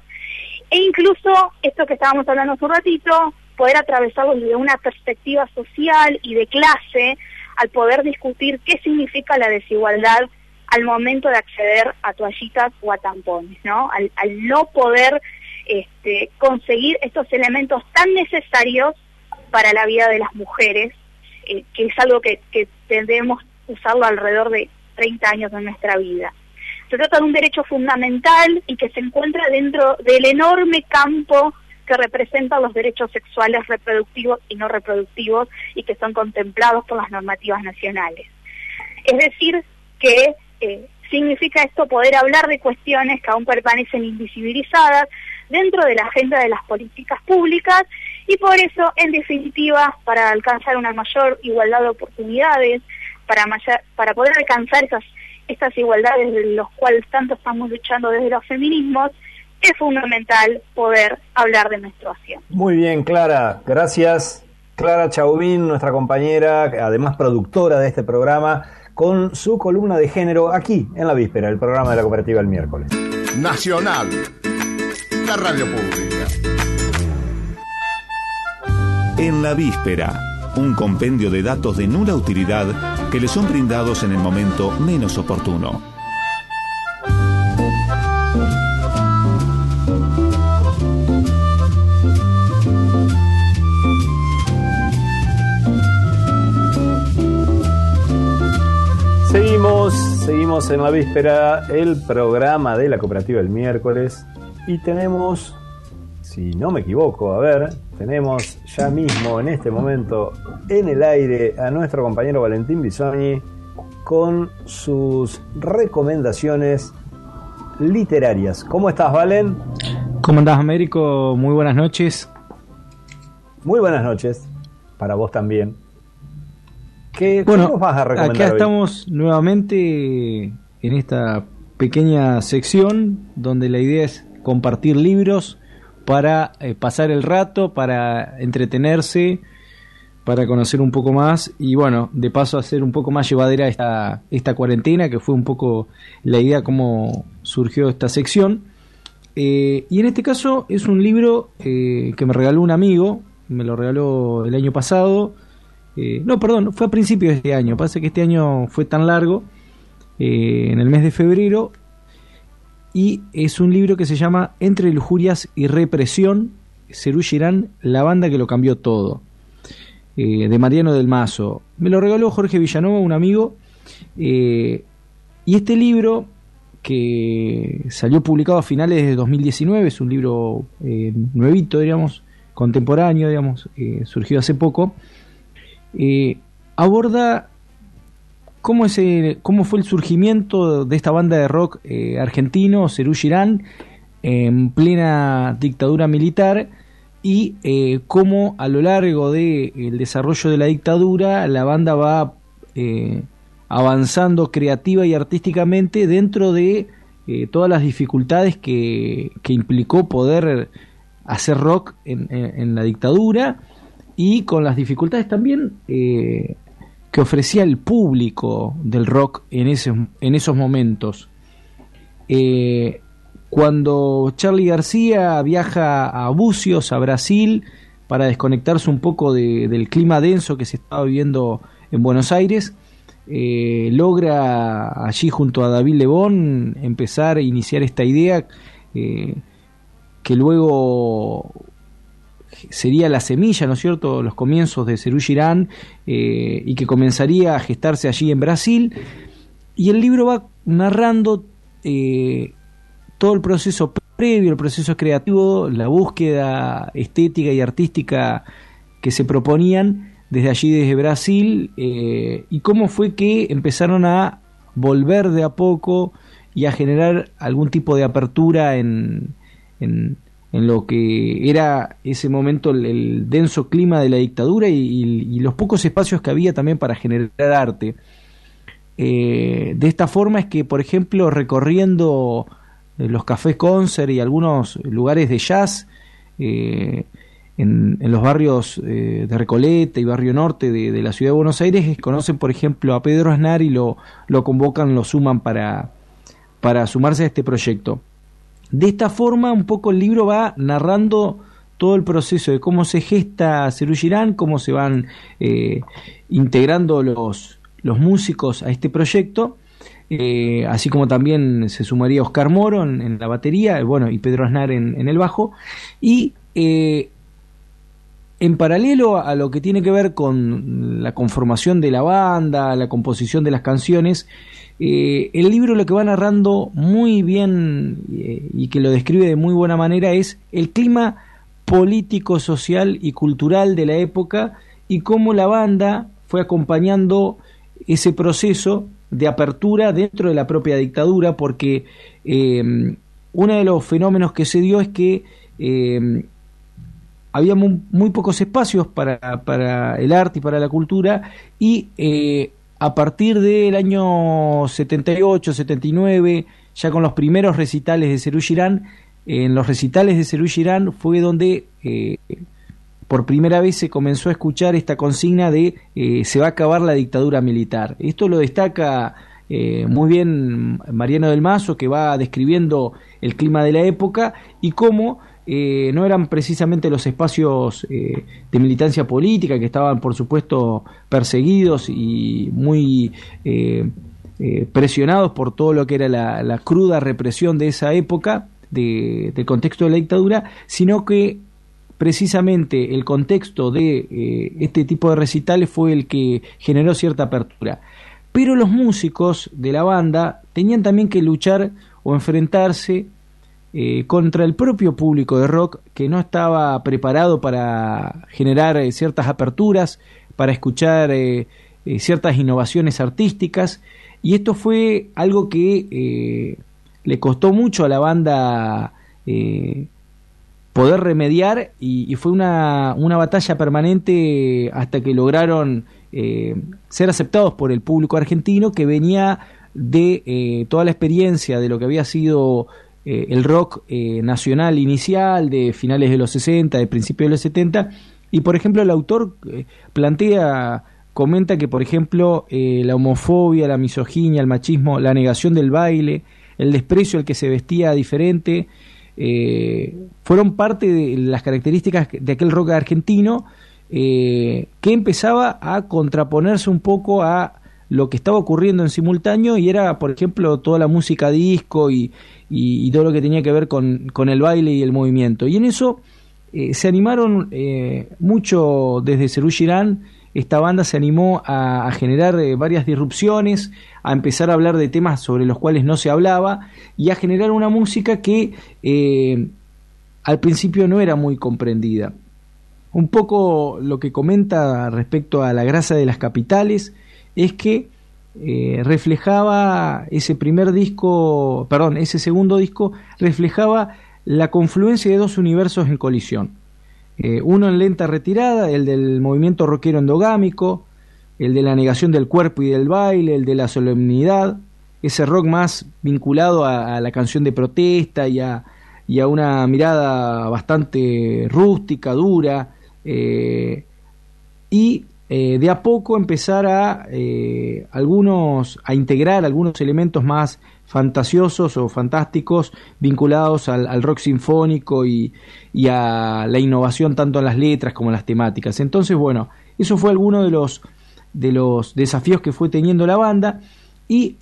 e incluso esto que estábamos hablando hace un ratito, poder atravesarlo desde una perspectiva social y de clase, al poder discutir qué significa la desigualdad al momento de acceder a toallitas o a tampones, ¿no? Al, no poder este, conseguir estos elementos tan necesarios para la vida de las mujeres, eh, que es algo que, que debemos usarlo alrededor de 30 años de nuestra vida. Se trata de un derecho fundamental y que se encuentra dentro del enorme campo que representa los derechos sexuales reproductivos y no reproductivos y que son contemplados por las normativas nacionales. Es decir, que eh, significa esto poder hablar de cuestiones que aún permanecen invisibilizadas dentro de la agenda de las políticas públicas y por eso, en definitiva, para alcanzar una mayor igualdad de oportunidades, para, para poder alcanzar esas, estas igualdades de los cuales tanto estamos luchando desde los feminismos, es fundamental poder hablar de menstruación. Muy bien, Clara, gracias. Clara Chauvin, nuestra compañera, además productora de este programa, con su columna de género aquí en la víspera, el programa de la cooperativa el miércoles. Nacional, radio pública. En la víspera, un compendio de datos de nula utilidad que le son brindados en el momento menos oportuno. Seguimos, seguimos en la víspera el programa de la cooperativa el miércoles y tenemos, si no me equivoco, a ver, tenemos ya mismo en este momento en el aire a nuestro compañero Valentín Bisogni con sus recomendaciones literarias. ¿Cómo estás, Valen? ¿Cómo andás, Américo? Muy buenas noches. Muy buenas noches. Para vos también. ¿Qué, bueno, nos vas a recomendar? Acá estamos nuevamente en esta pequeña sección donde la idea es compartir libros para eh, pasar el rato, para entretenerse, para conocer un poco más y bueno, de paso hacer un poco más llevadera esta, esta cuarentena, que fue un poco la idea cómo surgió esta sección. Eh, y en este caso es un libro eh, que me regaló un amigo, me lo regaló el año pasado. no, perdón, fue a principios de este año. Pasa que este año fue tan largo, en el mes de febrero, y es un libro que se llama Entre lujurias y represión, Cerú Girán, la banda que lo cambió todo, eh, de Mariano del Mazo. Me lo regaló Jorge Villanova, un amigo, eh, y este libro que salió publicado a finales de 2019, es un libro eh, nuevito, digamos, contemporáneo, digamos, surgió hace poco, aborda cómo, fue el surgimiento de esta banda de rock eh, argentino, Cerú Girán, en plena dictadura militar y eh, cómo a lo largo del desarrollo de la dictadura la banda va eh, avanzando creativa y artísticamente dentro de todas las dificultades que, implicó poder hacer rock en, la dictadura y con las dificultades también que ofrecía el público del rock en, en esos momentos. Cuando Charlie García viaja a Bucios, a Brasil, para desconectarse un poco del clima denso que se estaba viviendo en Buenos Aires, eh, logra allí junto a David Lebón empezar a iniciar esta idea eh, que luego sería la semilla, ¿no es cierto?, los comienzos de Cerú Girán eh, y que comenzaría a gestarse allí en Brasil. Y el libro va narrando todo el proceso previo, el proceso creativo, la búsqueda estética y artística que se proponían desde allí, desde Brasil, eh, y cómo fue que empezaron a volver de a poco y a generar algún tipo de apertura en, lo que era ese momento el, denso clima de la dictadura y, los pocos espacios que había también para generar arte. Eh, de esta forma es que, por ejemplo, recorriendo los cafés concert y algunos lugares de jazz eh, en, los barrios eh, de Recoleta y Barrio Norte de, la ciudad de Buenos Aires conocen por ejemplo a Pedro Aznar y lo, lo convocan, lo suman para, para sumarse a este proyecto. De esta forma un poco el libro va narrando todo el proceso de cómo se gesta Cerú Girán, cómo se van eh, integrando los, los músicos a este proyecto. Eh, así como también se sumaría Oscar Moro en, la batería, bueno, y Pedro Aznar en, el bajo, y eh, en paralelo a lo que tiene que ver con la conformación de la banda, la composición de las canciones, eh, el libro lo que va narrando muy bien y que lo describe de muy buena manera es el clima político, social y cultural de la época y cómo la banda fue acompañando ese proceso de apertura dentro de la propia dictadura, porque eh, uno de los fenómenos que se dio es que eh, había muy, pocos espacios para, el arte y para la cultura, y eh, a partir del año 78, 79, ya con los primeros recitales de Cerú Girán, en los recitales de Cerú Girán fue donde por primera vez se comenzó a escuchar esta consigna de eh, se va a acabar la dictadura militar. Esto lo destaca eh, muy bien Mariano del Mazo, que va describiendo el clima de la época y cómo eh, no eran precisamente los espacios de militancia política, que estaban por supuesto perseguidos y muy presionados por todo lo que era la, cruda represión de esa época, del contexto de la dictadura, sino que precisamente el contexto de eh, este tipo de recitales fue el que generó cierta apertura. Pero los músicos de la banda tenían también que luchar o enfrentarse eh, contra el propio público de rock que no estaba preparado para generar eh, ciertas aperturas, para escuchar ciertas innovaciones artísticas, y esto fue algo que le costó mucho a la banda poder remediar y, fue una, una, batalla permanente hasta que lograron eh, ser aceptados por el público argentino que venía de eh, toda la experiencia de lo que había sido eh, el rock nacional inicial de finales de los 60, de principios de los 70 y por ejemplo el autor plantea comenta que por ejemplo la homofobia, la misoginia, el machismo, la negación del baile, el desprecio al que se vestía diferente eh, fueron parte de las características de aquel rock argentino eh, que empezaba a contraponerse un poco a lo que estaba ocurriendo en simultáneo y era, por ejemplo, toda la música disco y, todo lo que tenía que ver con, el baile y el movimiento. Y en eso eh, se animaron mucho desde Girán esta banda se animó a, generar eh, varias disrupciones, a empezar a hablar de temas sobre los cuales no se hablaba y a generar una música que eh, al principio no era muy comprendida. un poco lo que comenta respecto a la grasa de las capitales es que eh, reflejaba ese primer disco, perdón, ese segundo disco reflejaba la confluencia de dos universos en colisión. Eh, uno en lenta retirada, el del movimiento rockero endogámico, el de la negación del cuerpo y del baile, el de la solemnidad, ese rock más vinculado a, la canción de protesta y a, y a, una mirada bastante rústica, dura, eh, y eh, de a poco empezar a eh, algunos a integrar algunos elementos más fantasiosos o fantásticos vinculados al, rock sinfónico y, a la innovación tanto en las letras como en las temáticas. Entonces, bueno, eso fue alguno de los de los desafíos que fue teniendo la banda y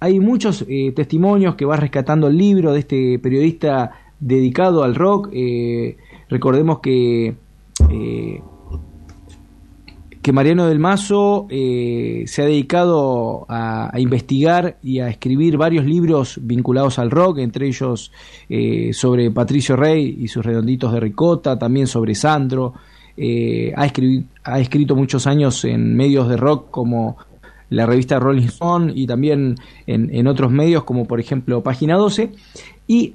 hay muchos testimonios que va rescatando el libro de este periodista dedicado al rock. Recordemos que, eh, que Mariano del Mazo eh, se ha dedicado a, investigar y a escribir varios libros vinculados al rock, entre ellos eh, sobre Patricio Rey y sus redonditos de ricota, también sobre Sandro. ha, ha escrito muchos años en medios de rock como la revista Rolling Stone y también en, otros medios como por ejemplo Página 12. Y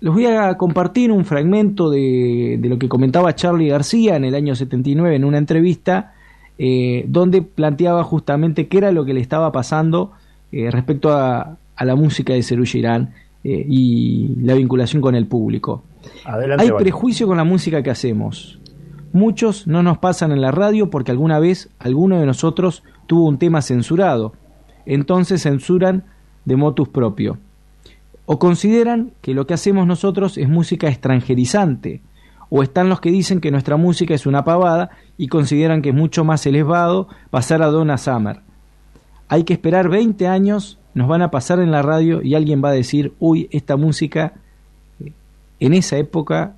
les voy a compartir un fragmento de, lo que comentaba Charlie García en el año 79 en una entrevista, eh, donde planteaba justamente qué era lo que le estaba pasando eh, respecto a, la música de Cerú Girán eh, y la vinculación con el público. Hay prejuicio con la música que hacemos. Muchos no nos pasan en la radio porque alguna vez alguno de nosotros tuvo un tema censurado. Entonces censuran de motus propio o consideran que lo que hacemos nosotros es música extranjerizante, o están los que dicen que nuestra música es una pavada y consideran que es mucho más elevado pasar a Donna Summer. Hay que esperar 20 años, nos van a pasar en la radio y alguien va a decir, uy, esta música eh, en esa época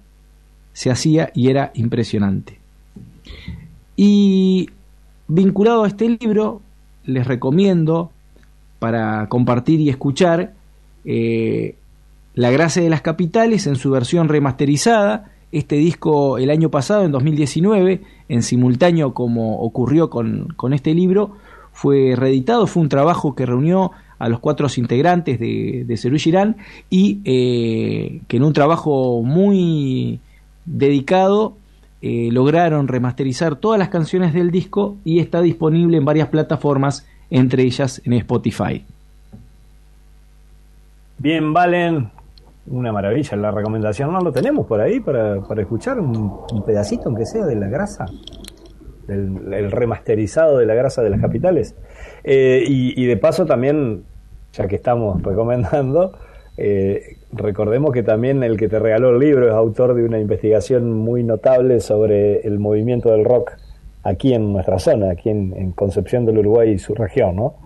se hacía y era impresionante. Y vinculado a este libro, les recomiendo para compartir y escuchar eh, la Gracia de las Capitales en su versión remasterizada. Este disco el año pasado, en 2019, en simultáneo como ocurrió con, este libro, fue reeditado. Fue un trabajo que reunió a los cuatro integrantes de, de Cerú Girán y eh, que en un trabajo muy dedicado eh, lograron remasterizar todas las canciones del disco y está disponible en varias plataformas, entre ellas en Spotify. Bien, Valen, una maravilla la recomendación. ¿No lo tenemos por ahí para, escuchar un, pedacito, aunque sea, de la grasa? el remasterizado de la grasa de las capitales. Eh, y, de paso también, ya que estamos recomendando, eh, recordemos que también el que te regaló el libro es autor de una investigación muy notable sobre el movimiento del rock aquí en nuestra zona, aquí en, en Concepción del Uruguay y su región, ¿no?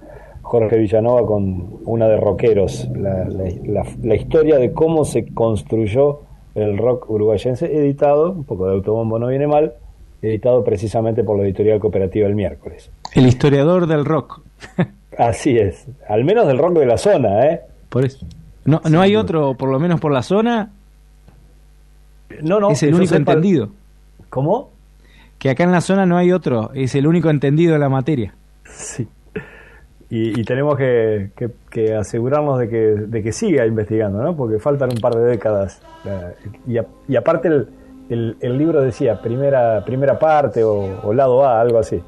Jorge Villanova con una de rockeros, la, historia de cómo se construyó el rock uruguayense, editado, un poco de autobombo no viene mal, editado precisamente por la editorial cooperativa El Miércoles. El historiador del rock. <laughs> Así es, al menos del rock de la zona, ¿eh? Por eso. No, no hay otro, por lo menos por la zona. No, no. Es el único entendido. ¿Cómo? Que acá en la zona no hay otro, es el único entendido de la materia. Sí y, tenemos que, asegurarnos de que, de que siga investigando, ¿no? porque faltan un par de décadas. Y, y aparte el, el, libro decía primera, primera parte o, o lado A, algo así.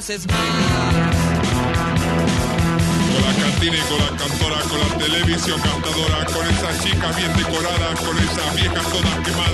Trances más. Con la cantina y con la cantora, con la televisión cantadora, con esas chicas bien decoradas, con esas viejas todas quemadas,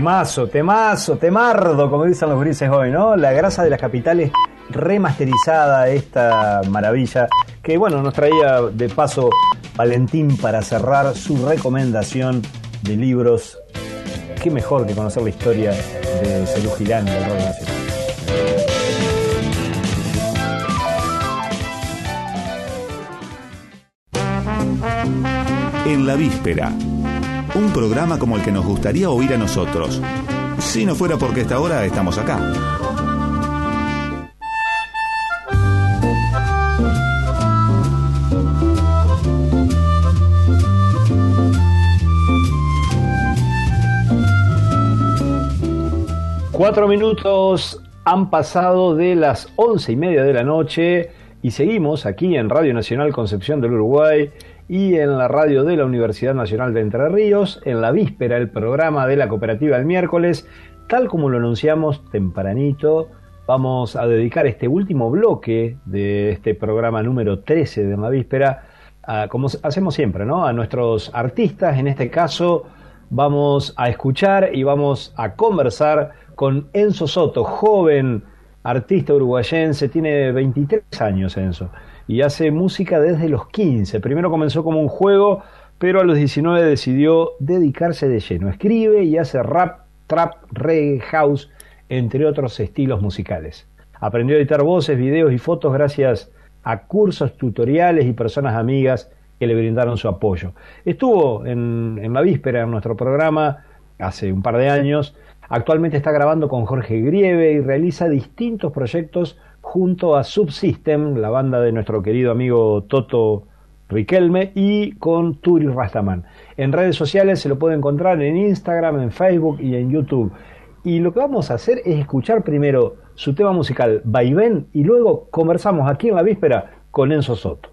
Temazo, temazo, temardo, como dicen los grises hoy, ¿no? La grasa de las capitales remasterizada, esta maravilla, que bueno, nos traía de paso Valentín para cerrar su recomendación de libros. Qué mejor que conocer la historia de Celú Girán del rock nacional. En la víspera un programa como el que nos gustaría oír a nosotros, si no fuera porque esta hora estamos acá. Cuatro minutos han pasado de las once y media de la noche y seguimos aquí en Radio Nacional Concepción del Uruguay y en la radio de la Universidad Nacional de Entre Ríos, en la víspera del programa de la cooperativa el miércoles, tal como lo anunciamos tempranito, vamos a dedicar este último bloque de este programa número 13 de la víspera, como hacemos siempre, ¿no? a nuestros artistas, en este caso vamos a escuchar y vamos a conversar con Enzo Soto, joven artista uruguayense, tiene 23 años Enzo y hace música desde los 15. Primero comenzó como un juego, pero a los 19 decidió dedicarse de lleno. Escribe y hace rap, trap, reggae, house, entre otros estilos musicales. Aprendió a editar voces, videos y fotos gracias a cursos, tutoriales y personas amigas que le brindaron su apoyo. Estuvo en, en la víspera en nuestro programa hace un par de años. Actualmente está grabando con Jorge Grieve y realiza distintos proyectos junto a Subsystem, la banda de nuestro querido amigo Toto Riquelme, y con Turi Rastaman. En redes sociales se lo puede encontrar en Instagram, en Facebook y en YouTube. Y lo que vamos a hacer es escuchar primero su tema musical Vaivén y luego conversamos aquí en la víspera con Enzo Soto.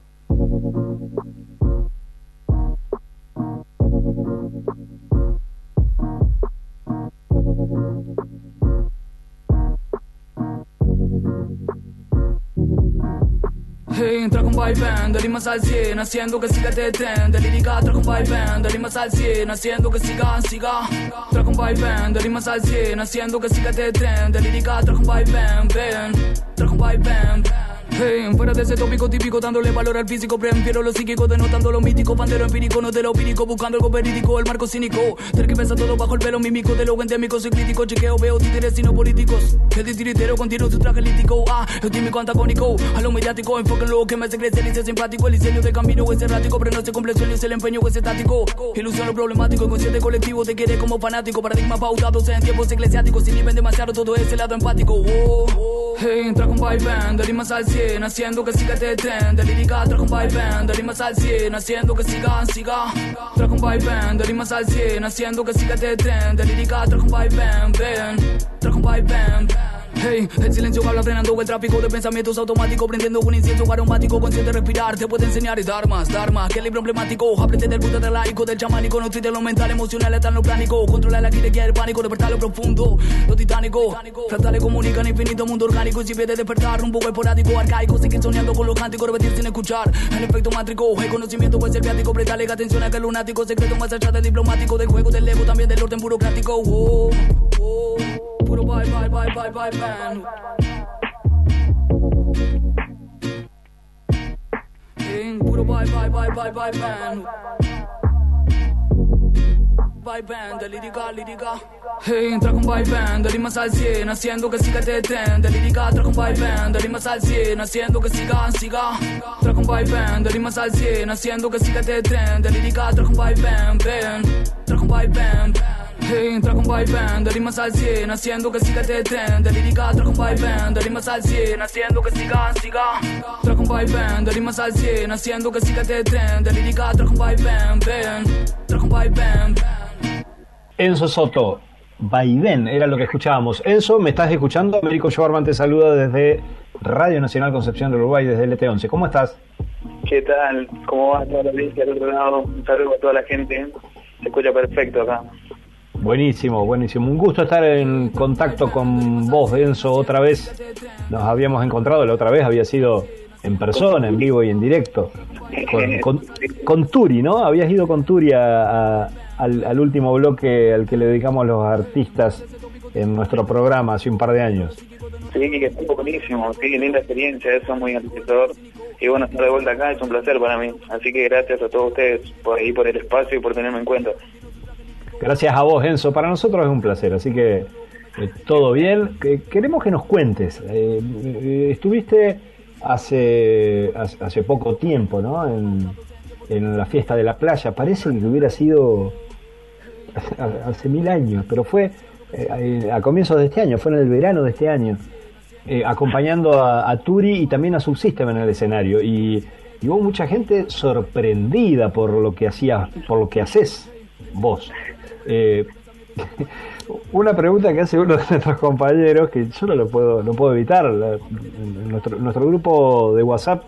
Hey, trajo un vaivén de limas al 100 Haciendo que siga este tren De lírica trajo un vaivén de limas al 100 Haciendo que siga, siga. Trajo un vaivén de limas al 100 Haciendo que siga este tren De lírica trajo un vaivén, ven. Trajo un vaivén Fuera de ese tópico típico, dándole valor al físico, prefiero lo psíquico, denotando lo mítico, bandero empírico, no de lo opírico, buscando algo verídico, el marco cínico, tener que pensar todo bajo el pelo mímico, de lo endémico, soy crítico, chequeo, veo títeres y no políticos, el titiritero contiene su traje lítico, ah, el tímico antagónico, a lo mediático, enfoque en lo que me hace crecer y ser simpático, el diseño de camino es errático, pero no se cumple sueño, es el empeño es estático, ilusión lo problemático, inconsciente colectivo, te quiere como fanático, paradigma pautados en tiempos eclesiásticos, sin nivel demasiado todo ese lado empático, oh, hey, trajo un vaivén, de rimas al 100, haciendo que siga este tren. De lírica trajo un vaivén, de rimas al 100 Haciendo que siga, siga. Trajo un vaivén, de rimas al 100 Haciendo que siga este tren. De lírica trajo un vaivén, ven. Trajo un vaivén Hey, el silencio habla frenando el tráfico de pensamientos automáticos, prendiendo un incienso aromático, consciente de respirar, te puede enseñar y dar más, dar más, que libro emblemático, aprende del punto del laico, del chamánico, no de lo mental, emocional, en lo plánico, controla la guía el pánico, despertar lo profundo, lo titánico, fractales comunican infinito mundo orgánico, y si de despertar, un poco esporádico, arcaico, sigue soñando con los cánticos, repetir sin escuchar, el efecto mátrico, el conocimiento puede ser viático, prestale atención a que el lunático, secreto más allá del diplomático, del juego, del ego, también del orden burocrático, oh, oh, puro bye, bye, bye, bye, bye, man. King, puro bye bye bye bye bye band. Bye band, de lírica, lírica. Hey, entra con bye band, de rimas al 100, haciendo que siga este tren. De lírica, entra con bye band, de rimas al 100, haciendo que siga, siga. Entra con bye band, de rimas al 100, haciendo que siga este tren. De lírica, entra con bye band, ven. Entra con bye band. Hey, entra con bye band, de rimas al 100, haciendo que siga este tren. De lírica, entra con bye band, de rimas al 100, haciendo que siga, siga. Entra con bye band, de rimas al 100, haciendo que siga este tren. De lírica, entra con bye band, ven. Entra con bye band. Enzo Soto, Vaivén, era lo que escuchábamos. Enzo, ¿me estás escuchando? Américo Schwarman te saluda desde Radio Nacional Concepción de Uruguay, desde LT11. ¿Cómo estás? ¿Qué tal? ¿Cómo va toda la audiencia del otro lado? Un saludo a toda la gente. Se escucha perfecto acá. Buenísimo, buenísimo. Un gusto estar en contacto con vos, Enzo, otra vez. Nos habíamos encontrado, la otra vez había sido en persona, en vivo y en directo. Con, Turi, ¿no? Habías ido con Turi a, al, último bloque al que le dedicamos los artistas en nuestro programa hace un par de años. Sí, que estuvo buenísimo, sí, linda experiencia, eso es muy enriquecedor. Y bueno, estar de vuelta acá es un placer para mí. Así que gracias a todos ustedes por ahí, por el espacio y por tenerme en cuenta. Gracias a vos, Enzo. Para nosotros es un placer, así que eh, todo bien. Que, queremos que nos cuentes. Eh, eh, estuviste hace, hace poco tiempo, ¿no? En, la fiesta de la playa. Parece que hubiera sido <laughs> hace mil años, pero fue eh, a comienzos de este año, fue en el verano de este año, eh, acompañando a, a, Turi y también a Subsystem en el escenario. Y, y, hubo mucha gente sorprendida por lo que hacías, por lo que haces vos. Eh, <laughs> una pregunta que hace uno de nuestros compañeros, que yo no lo puedo, no puedo evitar, nuestro, nuestro grupo de WhatsApp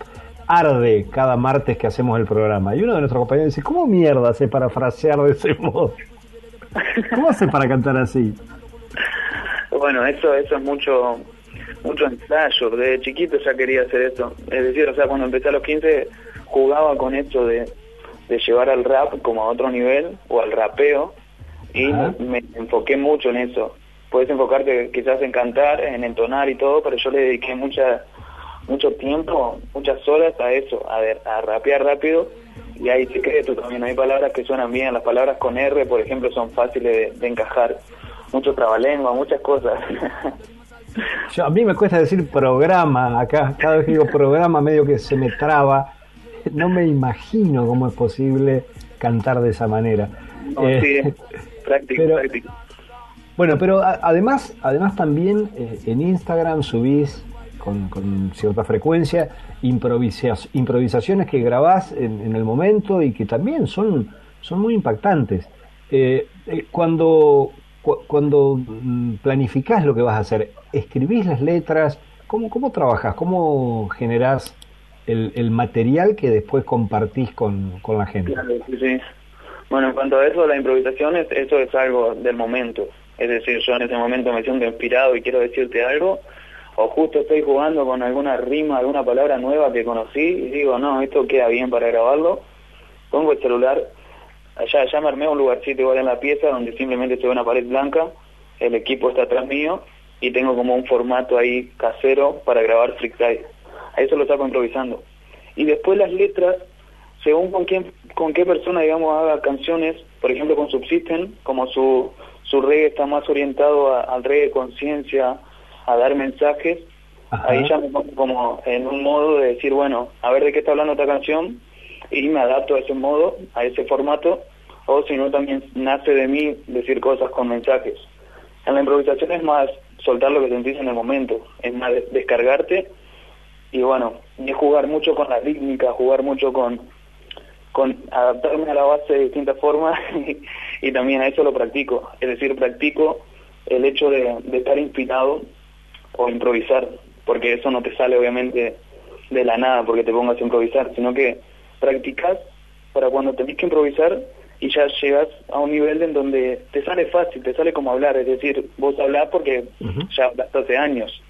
arde cada martes que hacemos el programa. Y uno de nuestros compañeros dice, ¿cómo mierda hace para frasear de ese modo? ¿Cómo hace para cantar así? Bueno, eso, eso es mucho mucho ensayo. Desde chiquito ya quería hacer eso. Es decir, o sea, cuando empecé a los 15 jugaba con esto de, de llevar al rap como a otro nivel o al rapeo y Ajá. me enfoqué mucho en eso. Puedes enfocarte quizás en cantar, en entonar y todo, pero yo le dediqué mucha mucho tiempo, muchas horas a eso, a, ver, a rapear rápido y hay secreto también, hay palabras que suenan bien, las palabras con R, por ejemplo, son fáciles de, de encajar, mucho trabalengua, muchas cosas. <laughs> Yo, a mí me cuesta decir programa, acá cada vez que digo programa medio que se me traba, no me imagino cómo es posible cantar de esa manera. No, eh, sí, <laughs> práctico, pero, práctico. Bueno, pero a, además, además también eh, en Instagram subís con, con, cierta frecuencia improvisaciones que grabás en, en, el momento y que también son, son muy impactantes. Eh, eh, cuando, cu cuando mm, planificás lo que vas a hacer, escribís las letras, ¿cómo, cómo trabajas? ¿Cómo generás el, el material que después compartís con, con la gente? Claro, sí, sí. Bueno, en cuanto a eso, la improvisación, es, eso es algo del momento. Es decir, yo en ese momento me siento inspirado y quiero decirte algo, o justo estoy jugando con alguna rima, alguna palabra nueva que conocí y digo, no, esto queda bien para grabarlo, pongo el celular, allá, allá me armé un lugarcito igual en la pieza donde simplemente estoy una pared blanca, el equipo está atrás mío y tengo como un formato ahí casero para grabar freestyle. A eso lo saco improvisando. Y después las letras, según con quién, con qué persona, digamos, haga canciones, por ejemplo con Subsisten, como su, su reggae está más orientado a, al reggae conciencia, a dar mensajes, Ajá. ahí ya me pongo como en un modo de decir, bueno, a ver de qué está hablando esta canción y me adapto a ese modo, a ese formato, o si no también nace de mí decir cosas con mensajes. En la improvisación es más soltar lo que sentís en el momento, es más descargarte y bueno, y jugar mucho con la rítmica, jugar mucho con con adaptarme a la base de distintas formas <laughs> y, y también a eso lo practico, es decir, practico el hecho de, de estar inspirado o improvisar, porque eso no te sale obviamente de la nada porque te pongas a improvisar, sino que practicas para cuando tenés que improvisar y ya llegas a un nivel en donde te sale fácil, te sale como hablar, es decir, vos hablás porque ya hablaste hace años.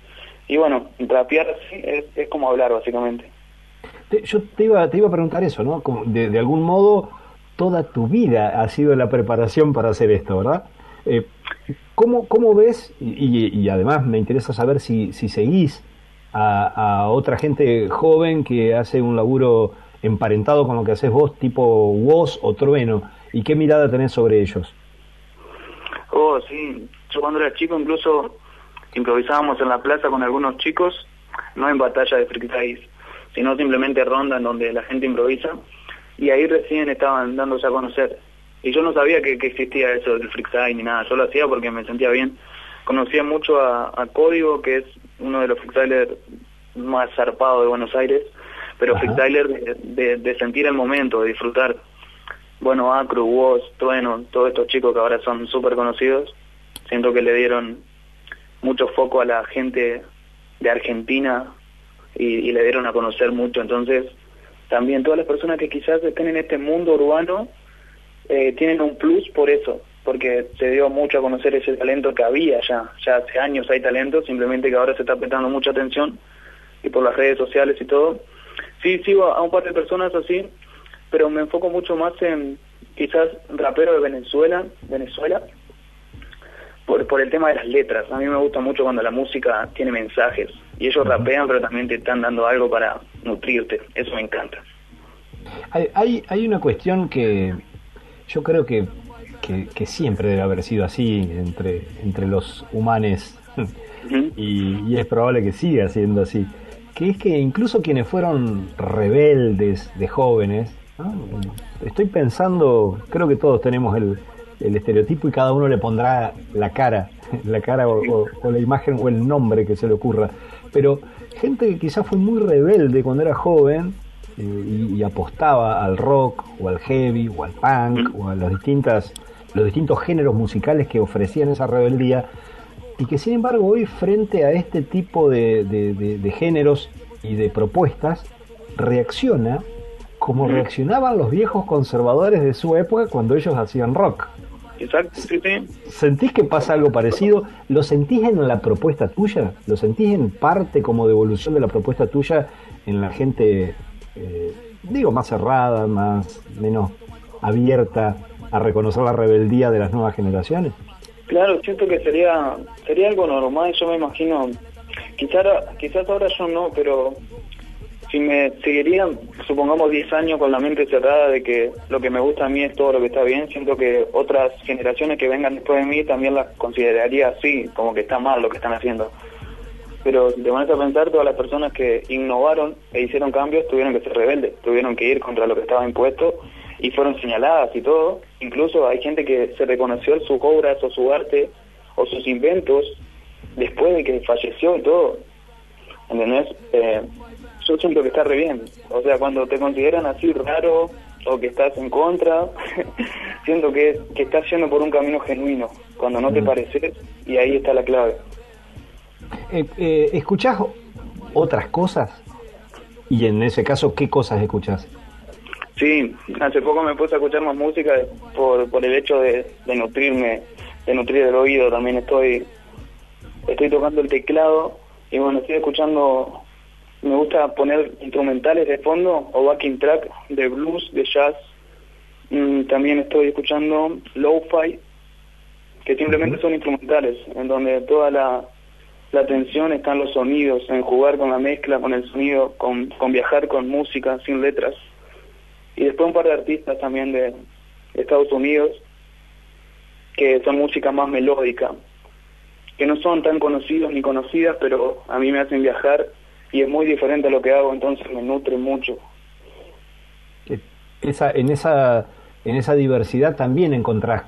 Y bueno, rapear así es, es como hablar básicamente. Yo te iba, te iba a preguntar eso, ¿no? De, de, algún modo, toda tu vida ha sido la preparación para hacer esto, ¿verdad? Eh, ¿cómo, ¿Cómo ves, y, además me interesa saber si, si seguís a, a otra gente joven que hace un laburo emparentado con lo que haces vos, tipo Woz o Trueno, ¿y qué mirada tenés sobre ellos? Oh, sí, yo cuando era chico incluso improvisábamos en la plaza con algunos chicos, no en batalla de freestyle, sino simplemente ronda en donde la gente improvisa, y ahí recién estaban dándose a conocer. Y yo no sabía que, que existía eso del freestyle ni nada, yo lo hacía porque me sentía bien. Conocía mucho a, a Código, que es uno de los freestylers más zarpados de Buenos Aires, pero freestyler de, de, de, sentir el momento, de disfrutar. Bueno, Acru, Woz, Trueno, todos estos chicos que ahora son súper conocidos, siento que le dieron mucho foco a la gente de Argentina y, y, le dieron a conocer mucho. Entonces, también todas las personas que quizás estén en este mundo urbano eh, tienen un plus por eso, porque se dio mucho a conocer ese talento que había ya. Ya hace años hay talento, simplemente que ahora se está prestando mucha atención y por las redes sociales y todo sí sigo a un par de personas así, pero me enfoco mucho más en quizás rapero de Venezuela, Venezuela, por, por el tema de las letras. A mí me gusta mucho cuando la música tiene mensajes y ellos rapean, pero también te están dando algo para nutrirte. Eso me encanta. Hay, hay, hay una cuestión que yo creo que, que, que, siempre debe haber sido así entre, entre los humanos <laughs> y, y es probable que siga siendo así que es que incluso quienes fueron rebeldes de jóvenes, ¿no? estoy pensando, creo que todos tenemos el, el, estereotipo y cada uno le pondrá la cara, <laughs> la cara o, o, o, la imagen o el nombre que se le ocurra, pero gente que quizás fue muy rebelde cuando era joven eh, y, y, apostaba al rock o al heavy o al punk o a las distintas, los distintos géneros musicales que ofrecían esa rebeldía, y que sin embargo hoy frente a este tipo de, de, de, de géneros y de propuestas reacciona como reaccionaban los viejos conservadores de su época cuando ellos hacían rock. Exacto, sí, sí. ¿Sentís que pasa algo parecido? ¿Lo sentís en la propuesta tuya? ¿Lo sentís en parte como devolución de la propuesta tuya en la gente, eh, digo, más cerrada, más menos abierta a reconocer la rebeldía de las nuevas generaciones? Claro, siento que sería sería algo normal, yo me imagino, quizás quizás ahora yo no, pero si me seguirían, supongamos 10 años con la mente cerrada de que lo que me gusta a mí es todo lo que está bien, siento que otras generaciones que vengan después de mí también las consideraría así, como que está mal lo que están haciendo. Pero te pones a pensar, todas las personas que innovaron e hicieron cambios tuvieron que ser rebeldes, tuvieron que ir contra lo que estaba impuesto y fueron señaladas y todo. Incluso hay gente que se reconoció sus obras o su arte o sus inventos después de que falleció y todo. ¿Entendés? Eh, yo siento que está re bien. O sea, cuando te consideran así raro o que estás en contra, <laughs> siento que, que estás yendo por un camino genuino, cuando no te pareces, y ahí está la clave. Eh, eh, ¿Escuchás otras cosas? Y en ese caso, ¿qué cosas escuchás? Sí, hace poco me puse a escuchar más música por, por el hecho de, de nutrirme, de nutrir el oído. También estoy estoy tocando el teclado y bueno, estoy escuchando, me gusta poner instrumentales de fondo o backing track de blues, de jazz. Mm, también estoy escuchando lo-fi, que simplemente uh -huh. son instrumentales, en donde toda la, la atención está en los sonidos, en jugar con la mezcla, con el sonido, con, con viajar con música, sin letras y después un par de artistas también de, Estados Unidos que son música más melódica, que no son tan conocidos ni conocidas, pero a mí me hacen viajar y es muy diferente a lo que hago, entonces me nutre mucho. Esa, en, esa, en esa diversidad también encontrás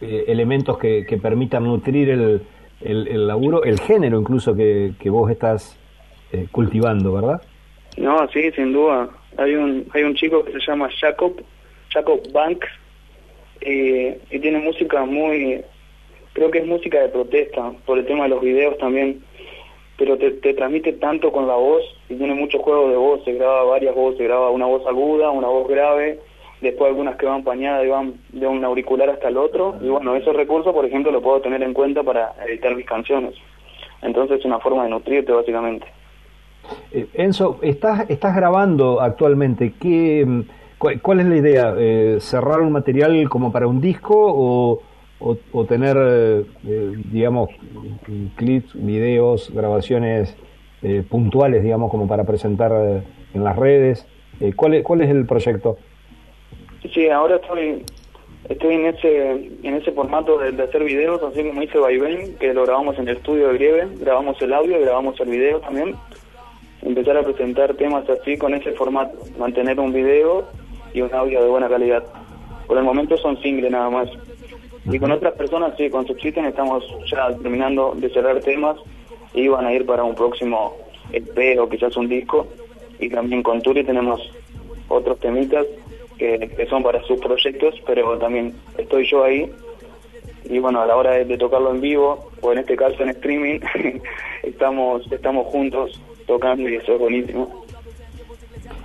eh, elementos que, que, permitan nutrir el, el, el, laburo, el género incluso que, que vos estás eh, cultivando, ¿verdad? No, sí, sin duda hay un hay un chico que se llama Jacob Jacob Banks eh, y tiene música muy creo que es música de protesta por el tema de los videos también pero te, te transmite tanto con la voz y tiene mucho juego de voz, se graba varias voces, se graba una voz aguda, una voz grave, después algunas que van pañadas y van de un auricular hasta el otro, y bueno, esos recursos, por ejemplo, lo puedo tener en cuenta para editar mis canciones. Entonces es una forma de nutrirte, básicamente. Eh, Enzo, estás, estás grabando actualmente, ¿qué, mm, cuál, es la idea? Eh, ¿Cerrar un material como para un disco o, o, tener, eh, digamos, clips, videos, grabaciones puntuales, digamos, como para presentar en las redes? ¿cuál, es, ¿Cuál es el proyecto? Sí, ahora estoy estoy en ese en ese formato de, hacer videos, así como hice Vaivén, que lo grabamos en el estudio de Grieve, grabamos el audio, grabamos el video también. Empezar a presentar temas así con ese formato, mantener un video y un audio de buena calidad. Por el momento son singles nada más. Y con otras personas, sí, con Subsisten estamos ya terminando de cerrar temas y van a ir para un próximo EP o quizás un disco. Y también con Turi tenemos otros temitas que, son para sus proyectos, pero también estoy yo ahí. Y bueno, a la hora de, tocarlo en vivo, o en este caso en streaming, <laughs> estamos, estamos juntos tocando y eso es buenísimo.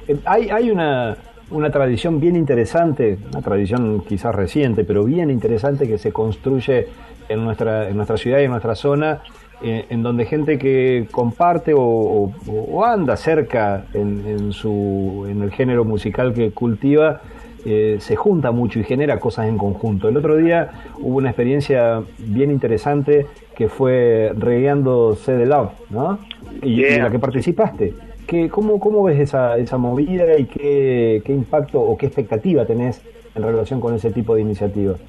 Eh, hay, hay una, una tradición bien interesante, una tradición quizás reciente, pero bien interesante que se construye en nuestra, en nuestra ciudad y en nuestra zona, eh, en donde gente que comparte o, anda cerca en, su, en el género musical que cultiva, eh, se junta mucho y genera cosas en conjunto. El otro día hubo una experiencia bien interesante que fue Regueando C de Love, ¿no? Y, en la que participaste. ¿Qué, cómo, ¿Cómo ves esa, esa movida y qué, qué impacto o qué expectativa tenés en relación con ese tipo de iniciativas?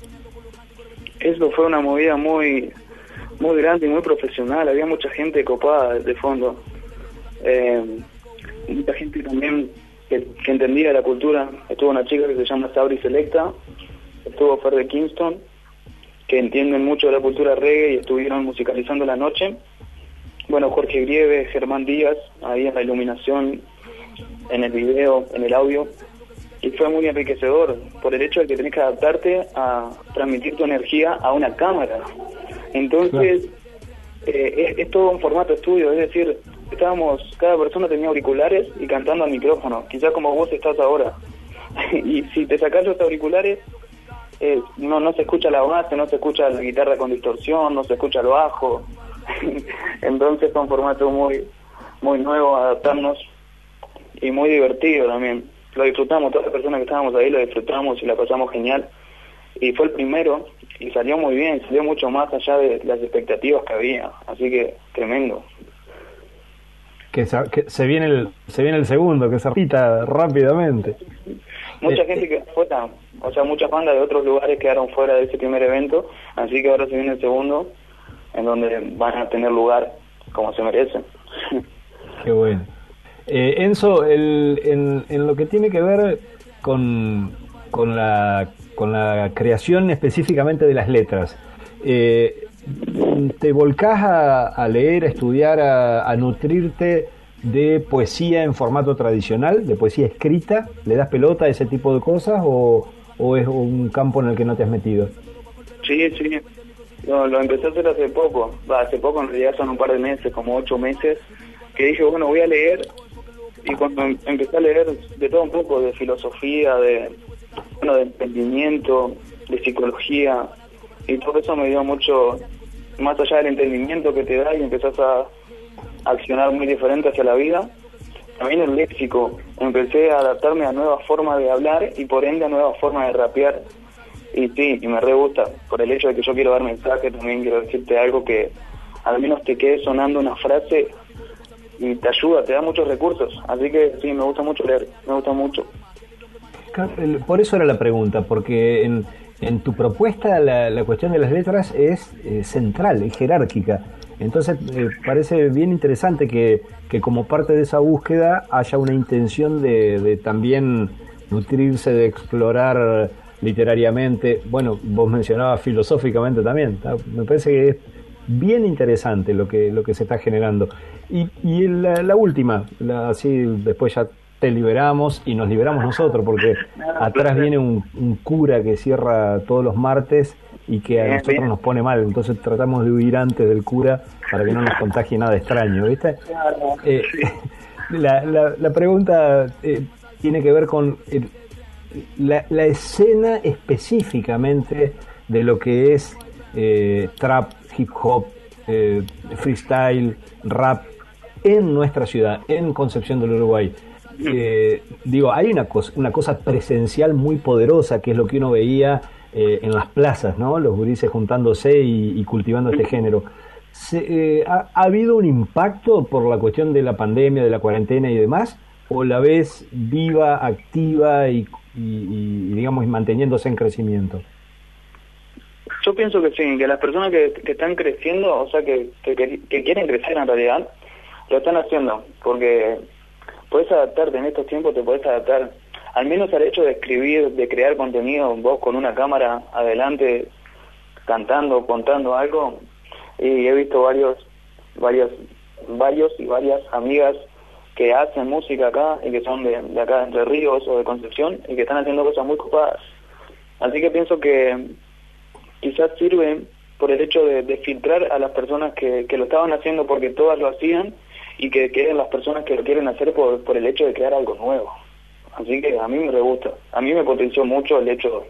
Eso fue una movida muy muy grande y muy profesional, había mucha gente copada de fondo, eh, mucha gente también que, entendía la cultura, estuvo una chica que se llama Sabri Selecta, estuvo Fer de Kingston, que entienden mucho de la cultura reggae y estuvieron musicalizando la noche, bueno, Jorge Grieve, Germán Díaz, ahí en la iluminación, en el video, en el audio, y fue muy enriquecedor por el hecho de que tenés que adaptarte a transmitir tu energía a una cámara. Entonces, eh, es, todo un formato estudio, es decir, estábamos, cada persona tenía auriculares y cantando al micrófono, quizás como vos estás ahora. <laughs> y si te sacas los auriculares, eh, no, no se escucha la base, no se escucha la guitarra con distorsión, no se escucha el bajo. <laughs> Entonces fue un formato muy, muy nuevo, adaptarnos y muy divertido también lo disfrutamos, todas las personas que estábamos ahí lo disfrutamos y la pasamos genial. Y fue el primero y salió muy bien, salió mucho más allá de las expectativas que había, así que tremendo. Que se, viene el se viene el segundo, que se repita rápidamente. Mucha este gente que fue o sea, muchas bandas de otros lugares quedaron fuera de ese primer evento, así que ahora se viene el segundo, en donde van a tener lugar como se merecen. Qué bueno. Eh, Enzo, en, lo que tiene que ver con, con, la, con la creación específicamente de las letras, eh, ¿te volcás a, leer, a estudiar, a, nutrirte de poesía en formato tradicional, de poesía escrita? ¿Le das pelota a ese tipo de cosas o, o es un campo en el que no te has metido? Sí, sí. No, lo empecé a hacer hace poco. hace poco, en realidad son un par de meses, como ocho meses, que dije, bueno, voy a leer y cuando em-, empecé a leer de todo un poco, de filosofía, de, bueno, de entendimiento, de psicología, y todo eso me dio mucho, más allá del entendimiento que te da y empezás a accionar muy diferente hacia la vida, también el léxico, empecé a adaptarme a nuevas formas de hablar y por ende a nuevas formas de rapear. Y sí, y me re gusta, por el hecho de que yo quiero dar mensaje, también quiero decirte algo que al menos te quede sonando una frase y te ayuda, te da muchos recursos. Así que sí, me gusta mucho leer, me gusta mucho. Por eso era la pregunta, porque en, en tu propuesta la, la, cuestión de las letras es eh, central, es jerárquica. Entonces eh, parece bien interesante que, que, como parte de esa búsqueda haya una intención de, de también nutrirse, de explorar literariamente, bueno, vos mencionabas filosóficamente también, me parece que es bien interesante lo que, lo que se está generando. Y, y la, última, así después ya te liberamos y nos liberamos nosotros, porque <laughs> atrás viene un, cura que cierra todos los martes y que a nosotros nos pone mal. Entonces tratamos de huir antes del cura para que no nos contagie nada extraño, ¿viste? Eh, <laughs> la, la, pregunta eh, tiene que ver con la, la, escena específicamente de lo que es trap, hip hop, freestyle, rap en nuestra ciudad, en Concepción del Uruguay. Eh, digo, hay una cosa, una cosa presencial muy poderosa que es lo que uno veía eh, en las plazas, ¿no? Los gurises juntándose y, cultivando este género. Eh, ha, habido un impacto por la cuestión de la pandemia, de la cuarentena y demás? ¿O la ves viva, activa y, digamos, manteniéndose en crecimiento? Yo pienso que sí, que las personas que, están creciendo, o sea, que, que quieren crecer en realidad, lo están haciendo, porque puedes adaptarte en estos tiempos, te puedes adaptar al menos al hecho de escribir, de crear contenido, vos con una cámara adelante, cantando, contando algo, y he visto varios, varios, varios y varias amigas que hacen música acá y que son de, acá de Entre Ríos o de Concepción y que están haciendo cosas muy copadas. Así que pienso que quizás sirve por el hecho de, de filtrar a las personas que, que lo estaban haciendo porque todas lo hacían y que queden las personas que lo quieren hacer por, por el hecho de crear algo nuevo. Así que a mí me gusta. A mí me potenció mucho el hecho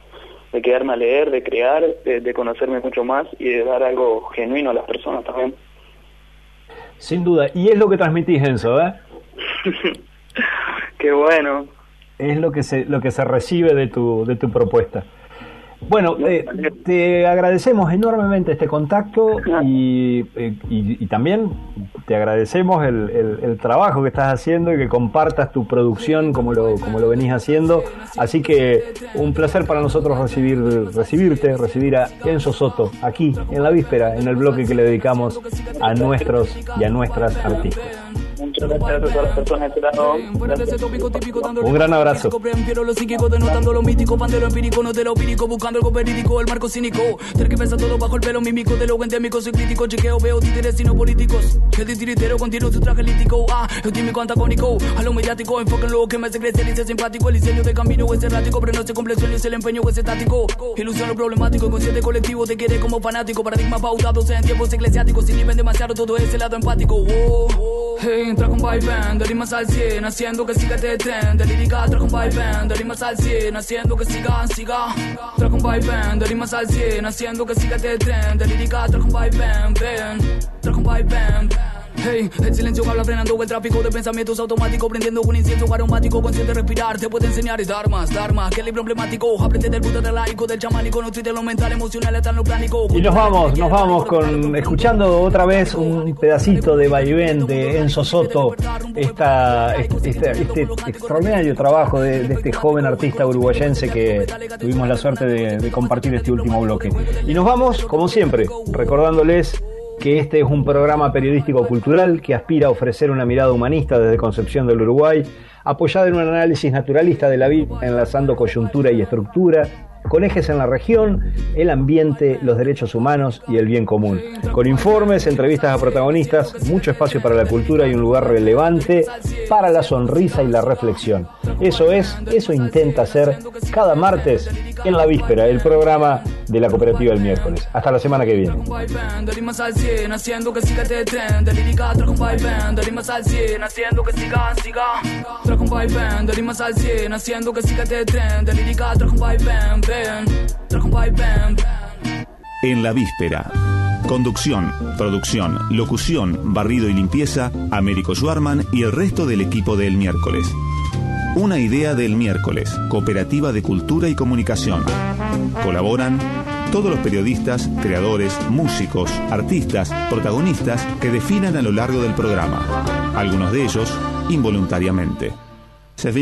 de quedarme a leer, de crear, de, conocerme mucho más y de dar algo genuino a las personas también. Sin duda. Y es lo que transmitís, Enzo, ¿eh? <laughs> Qué bueno. Es lo que se, lo que se recibe de tu, de tu propuesta. Bueno, eh, te agradecemos enormemente este contacto y, eh, y, también te agradecemos el, el, trabajo que estás haciendo y que compartas tu producción como lo, como lo venís haciendo. Así que un placer para nosotros recibir, recibirte, recibir a Enzo Soto aquí en la víspera, en el bloque que le dedicamos a nuestros y a nuestras artistas. Muchas gracias a todas las personas que Un gran abrazo. lo psíquico, denotando lo mítico, pandero empírico, no de lo empírico, buscando algo verídico, el marco cínico. Tener que pensar todo bajo el pelo mímico, de lo endémico, soy crítico, chequeo, veo títeres y no políticos. El titiritero contiene su traje lítico, ah, el tímico antagónico, a lo mediático, enfoque en lo que me hace crecer y ser simpático, el diseño de camino es errático, pero no se cumple el sueño, es el empeño es estático. Ilusión lo problemático, inconsciente colectivo, te quiere como fanático, paradigma pautados en tiempos eclesiásticos, sin nivel demasiado todo ese lado empático. Oh, oh. Hey, entra con band, de rimas al 100, haciendo que siga este tren, de lírica trajo un band, de rimas al 100, haciendo que siga, siga. Trajo un band, de rimas al 100, haciendo que siga este tren, de lírica trajo un band, ven, trajo un band. Hey, el silencio habla frenando el tráfico de pensamientos automáticos, prendiendo un incienso aromático, consciente de respirar, te puede enseñar es Dharma, Dharma, que libro emblemático, aprende del puto del laico, del chamánico, no de lo mental, emocional, hasta lo plánico. Y nos vamos, nos vamos con, escuchando otra vez un pedacito de vaivén de Enzo Soto, esta, este, este, este extraordinario trabajo de, este joven artista uruguayense que tuvimos la suerte de, de compartir este último bloque. Y nos vamos, como siempre, recordándoles que este es un programa periodístico cultural que aspira a ofrecer una mirada humanista desde Concepción del Uruguay, apoyada en un análisis naturalista de la vida, enlazando coyuntura y estructura, con ejes en la región, el ambiente, los derechos humanos y el bien común. Con informes, entrevistas a protagonistas, mucho espacio para la cultura y un lugar relevante para la sonrisa y la reflexión. Eso es, eso intenta hacer cada martes en la víspera, el programa de la cooperativa el miércoles. Hasta la semana que viene. En la víspera. Conducción, producción, locución, barrido y limpieza, Américo Schwarman y el resto del equipo del miércoles. Una idea del miércoles, Cooperativa de Cultura y Comunicación. Colaboran todos los periodistas, creadores, músicos, artistas, protagonistas que definan a lo largo del programa. Algunos de ellos involuntariamente. Se.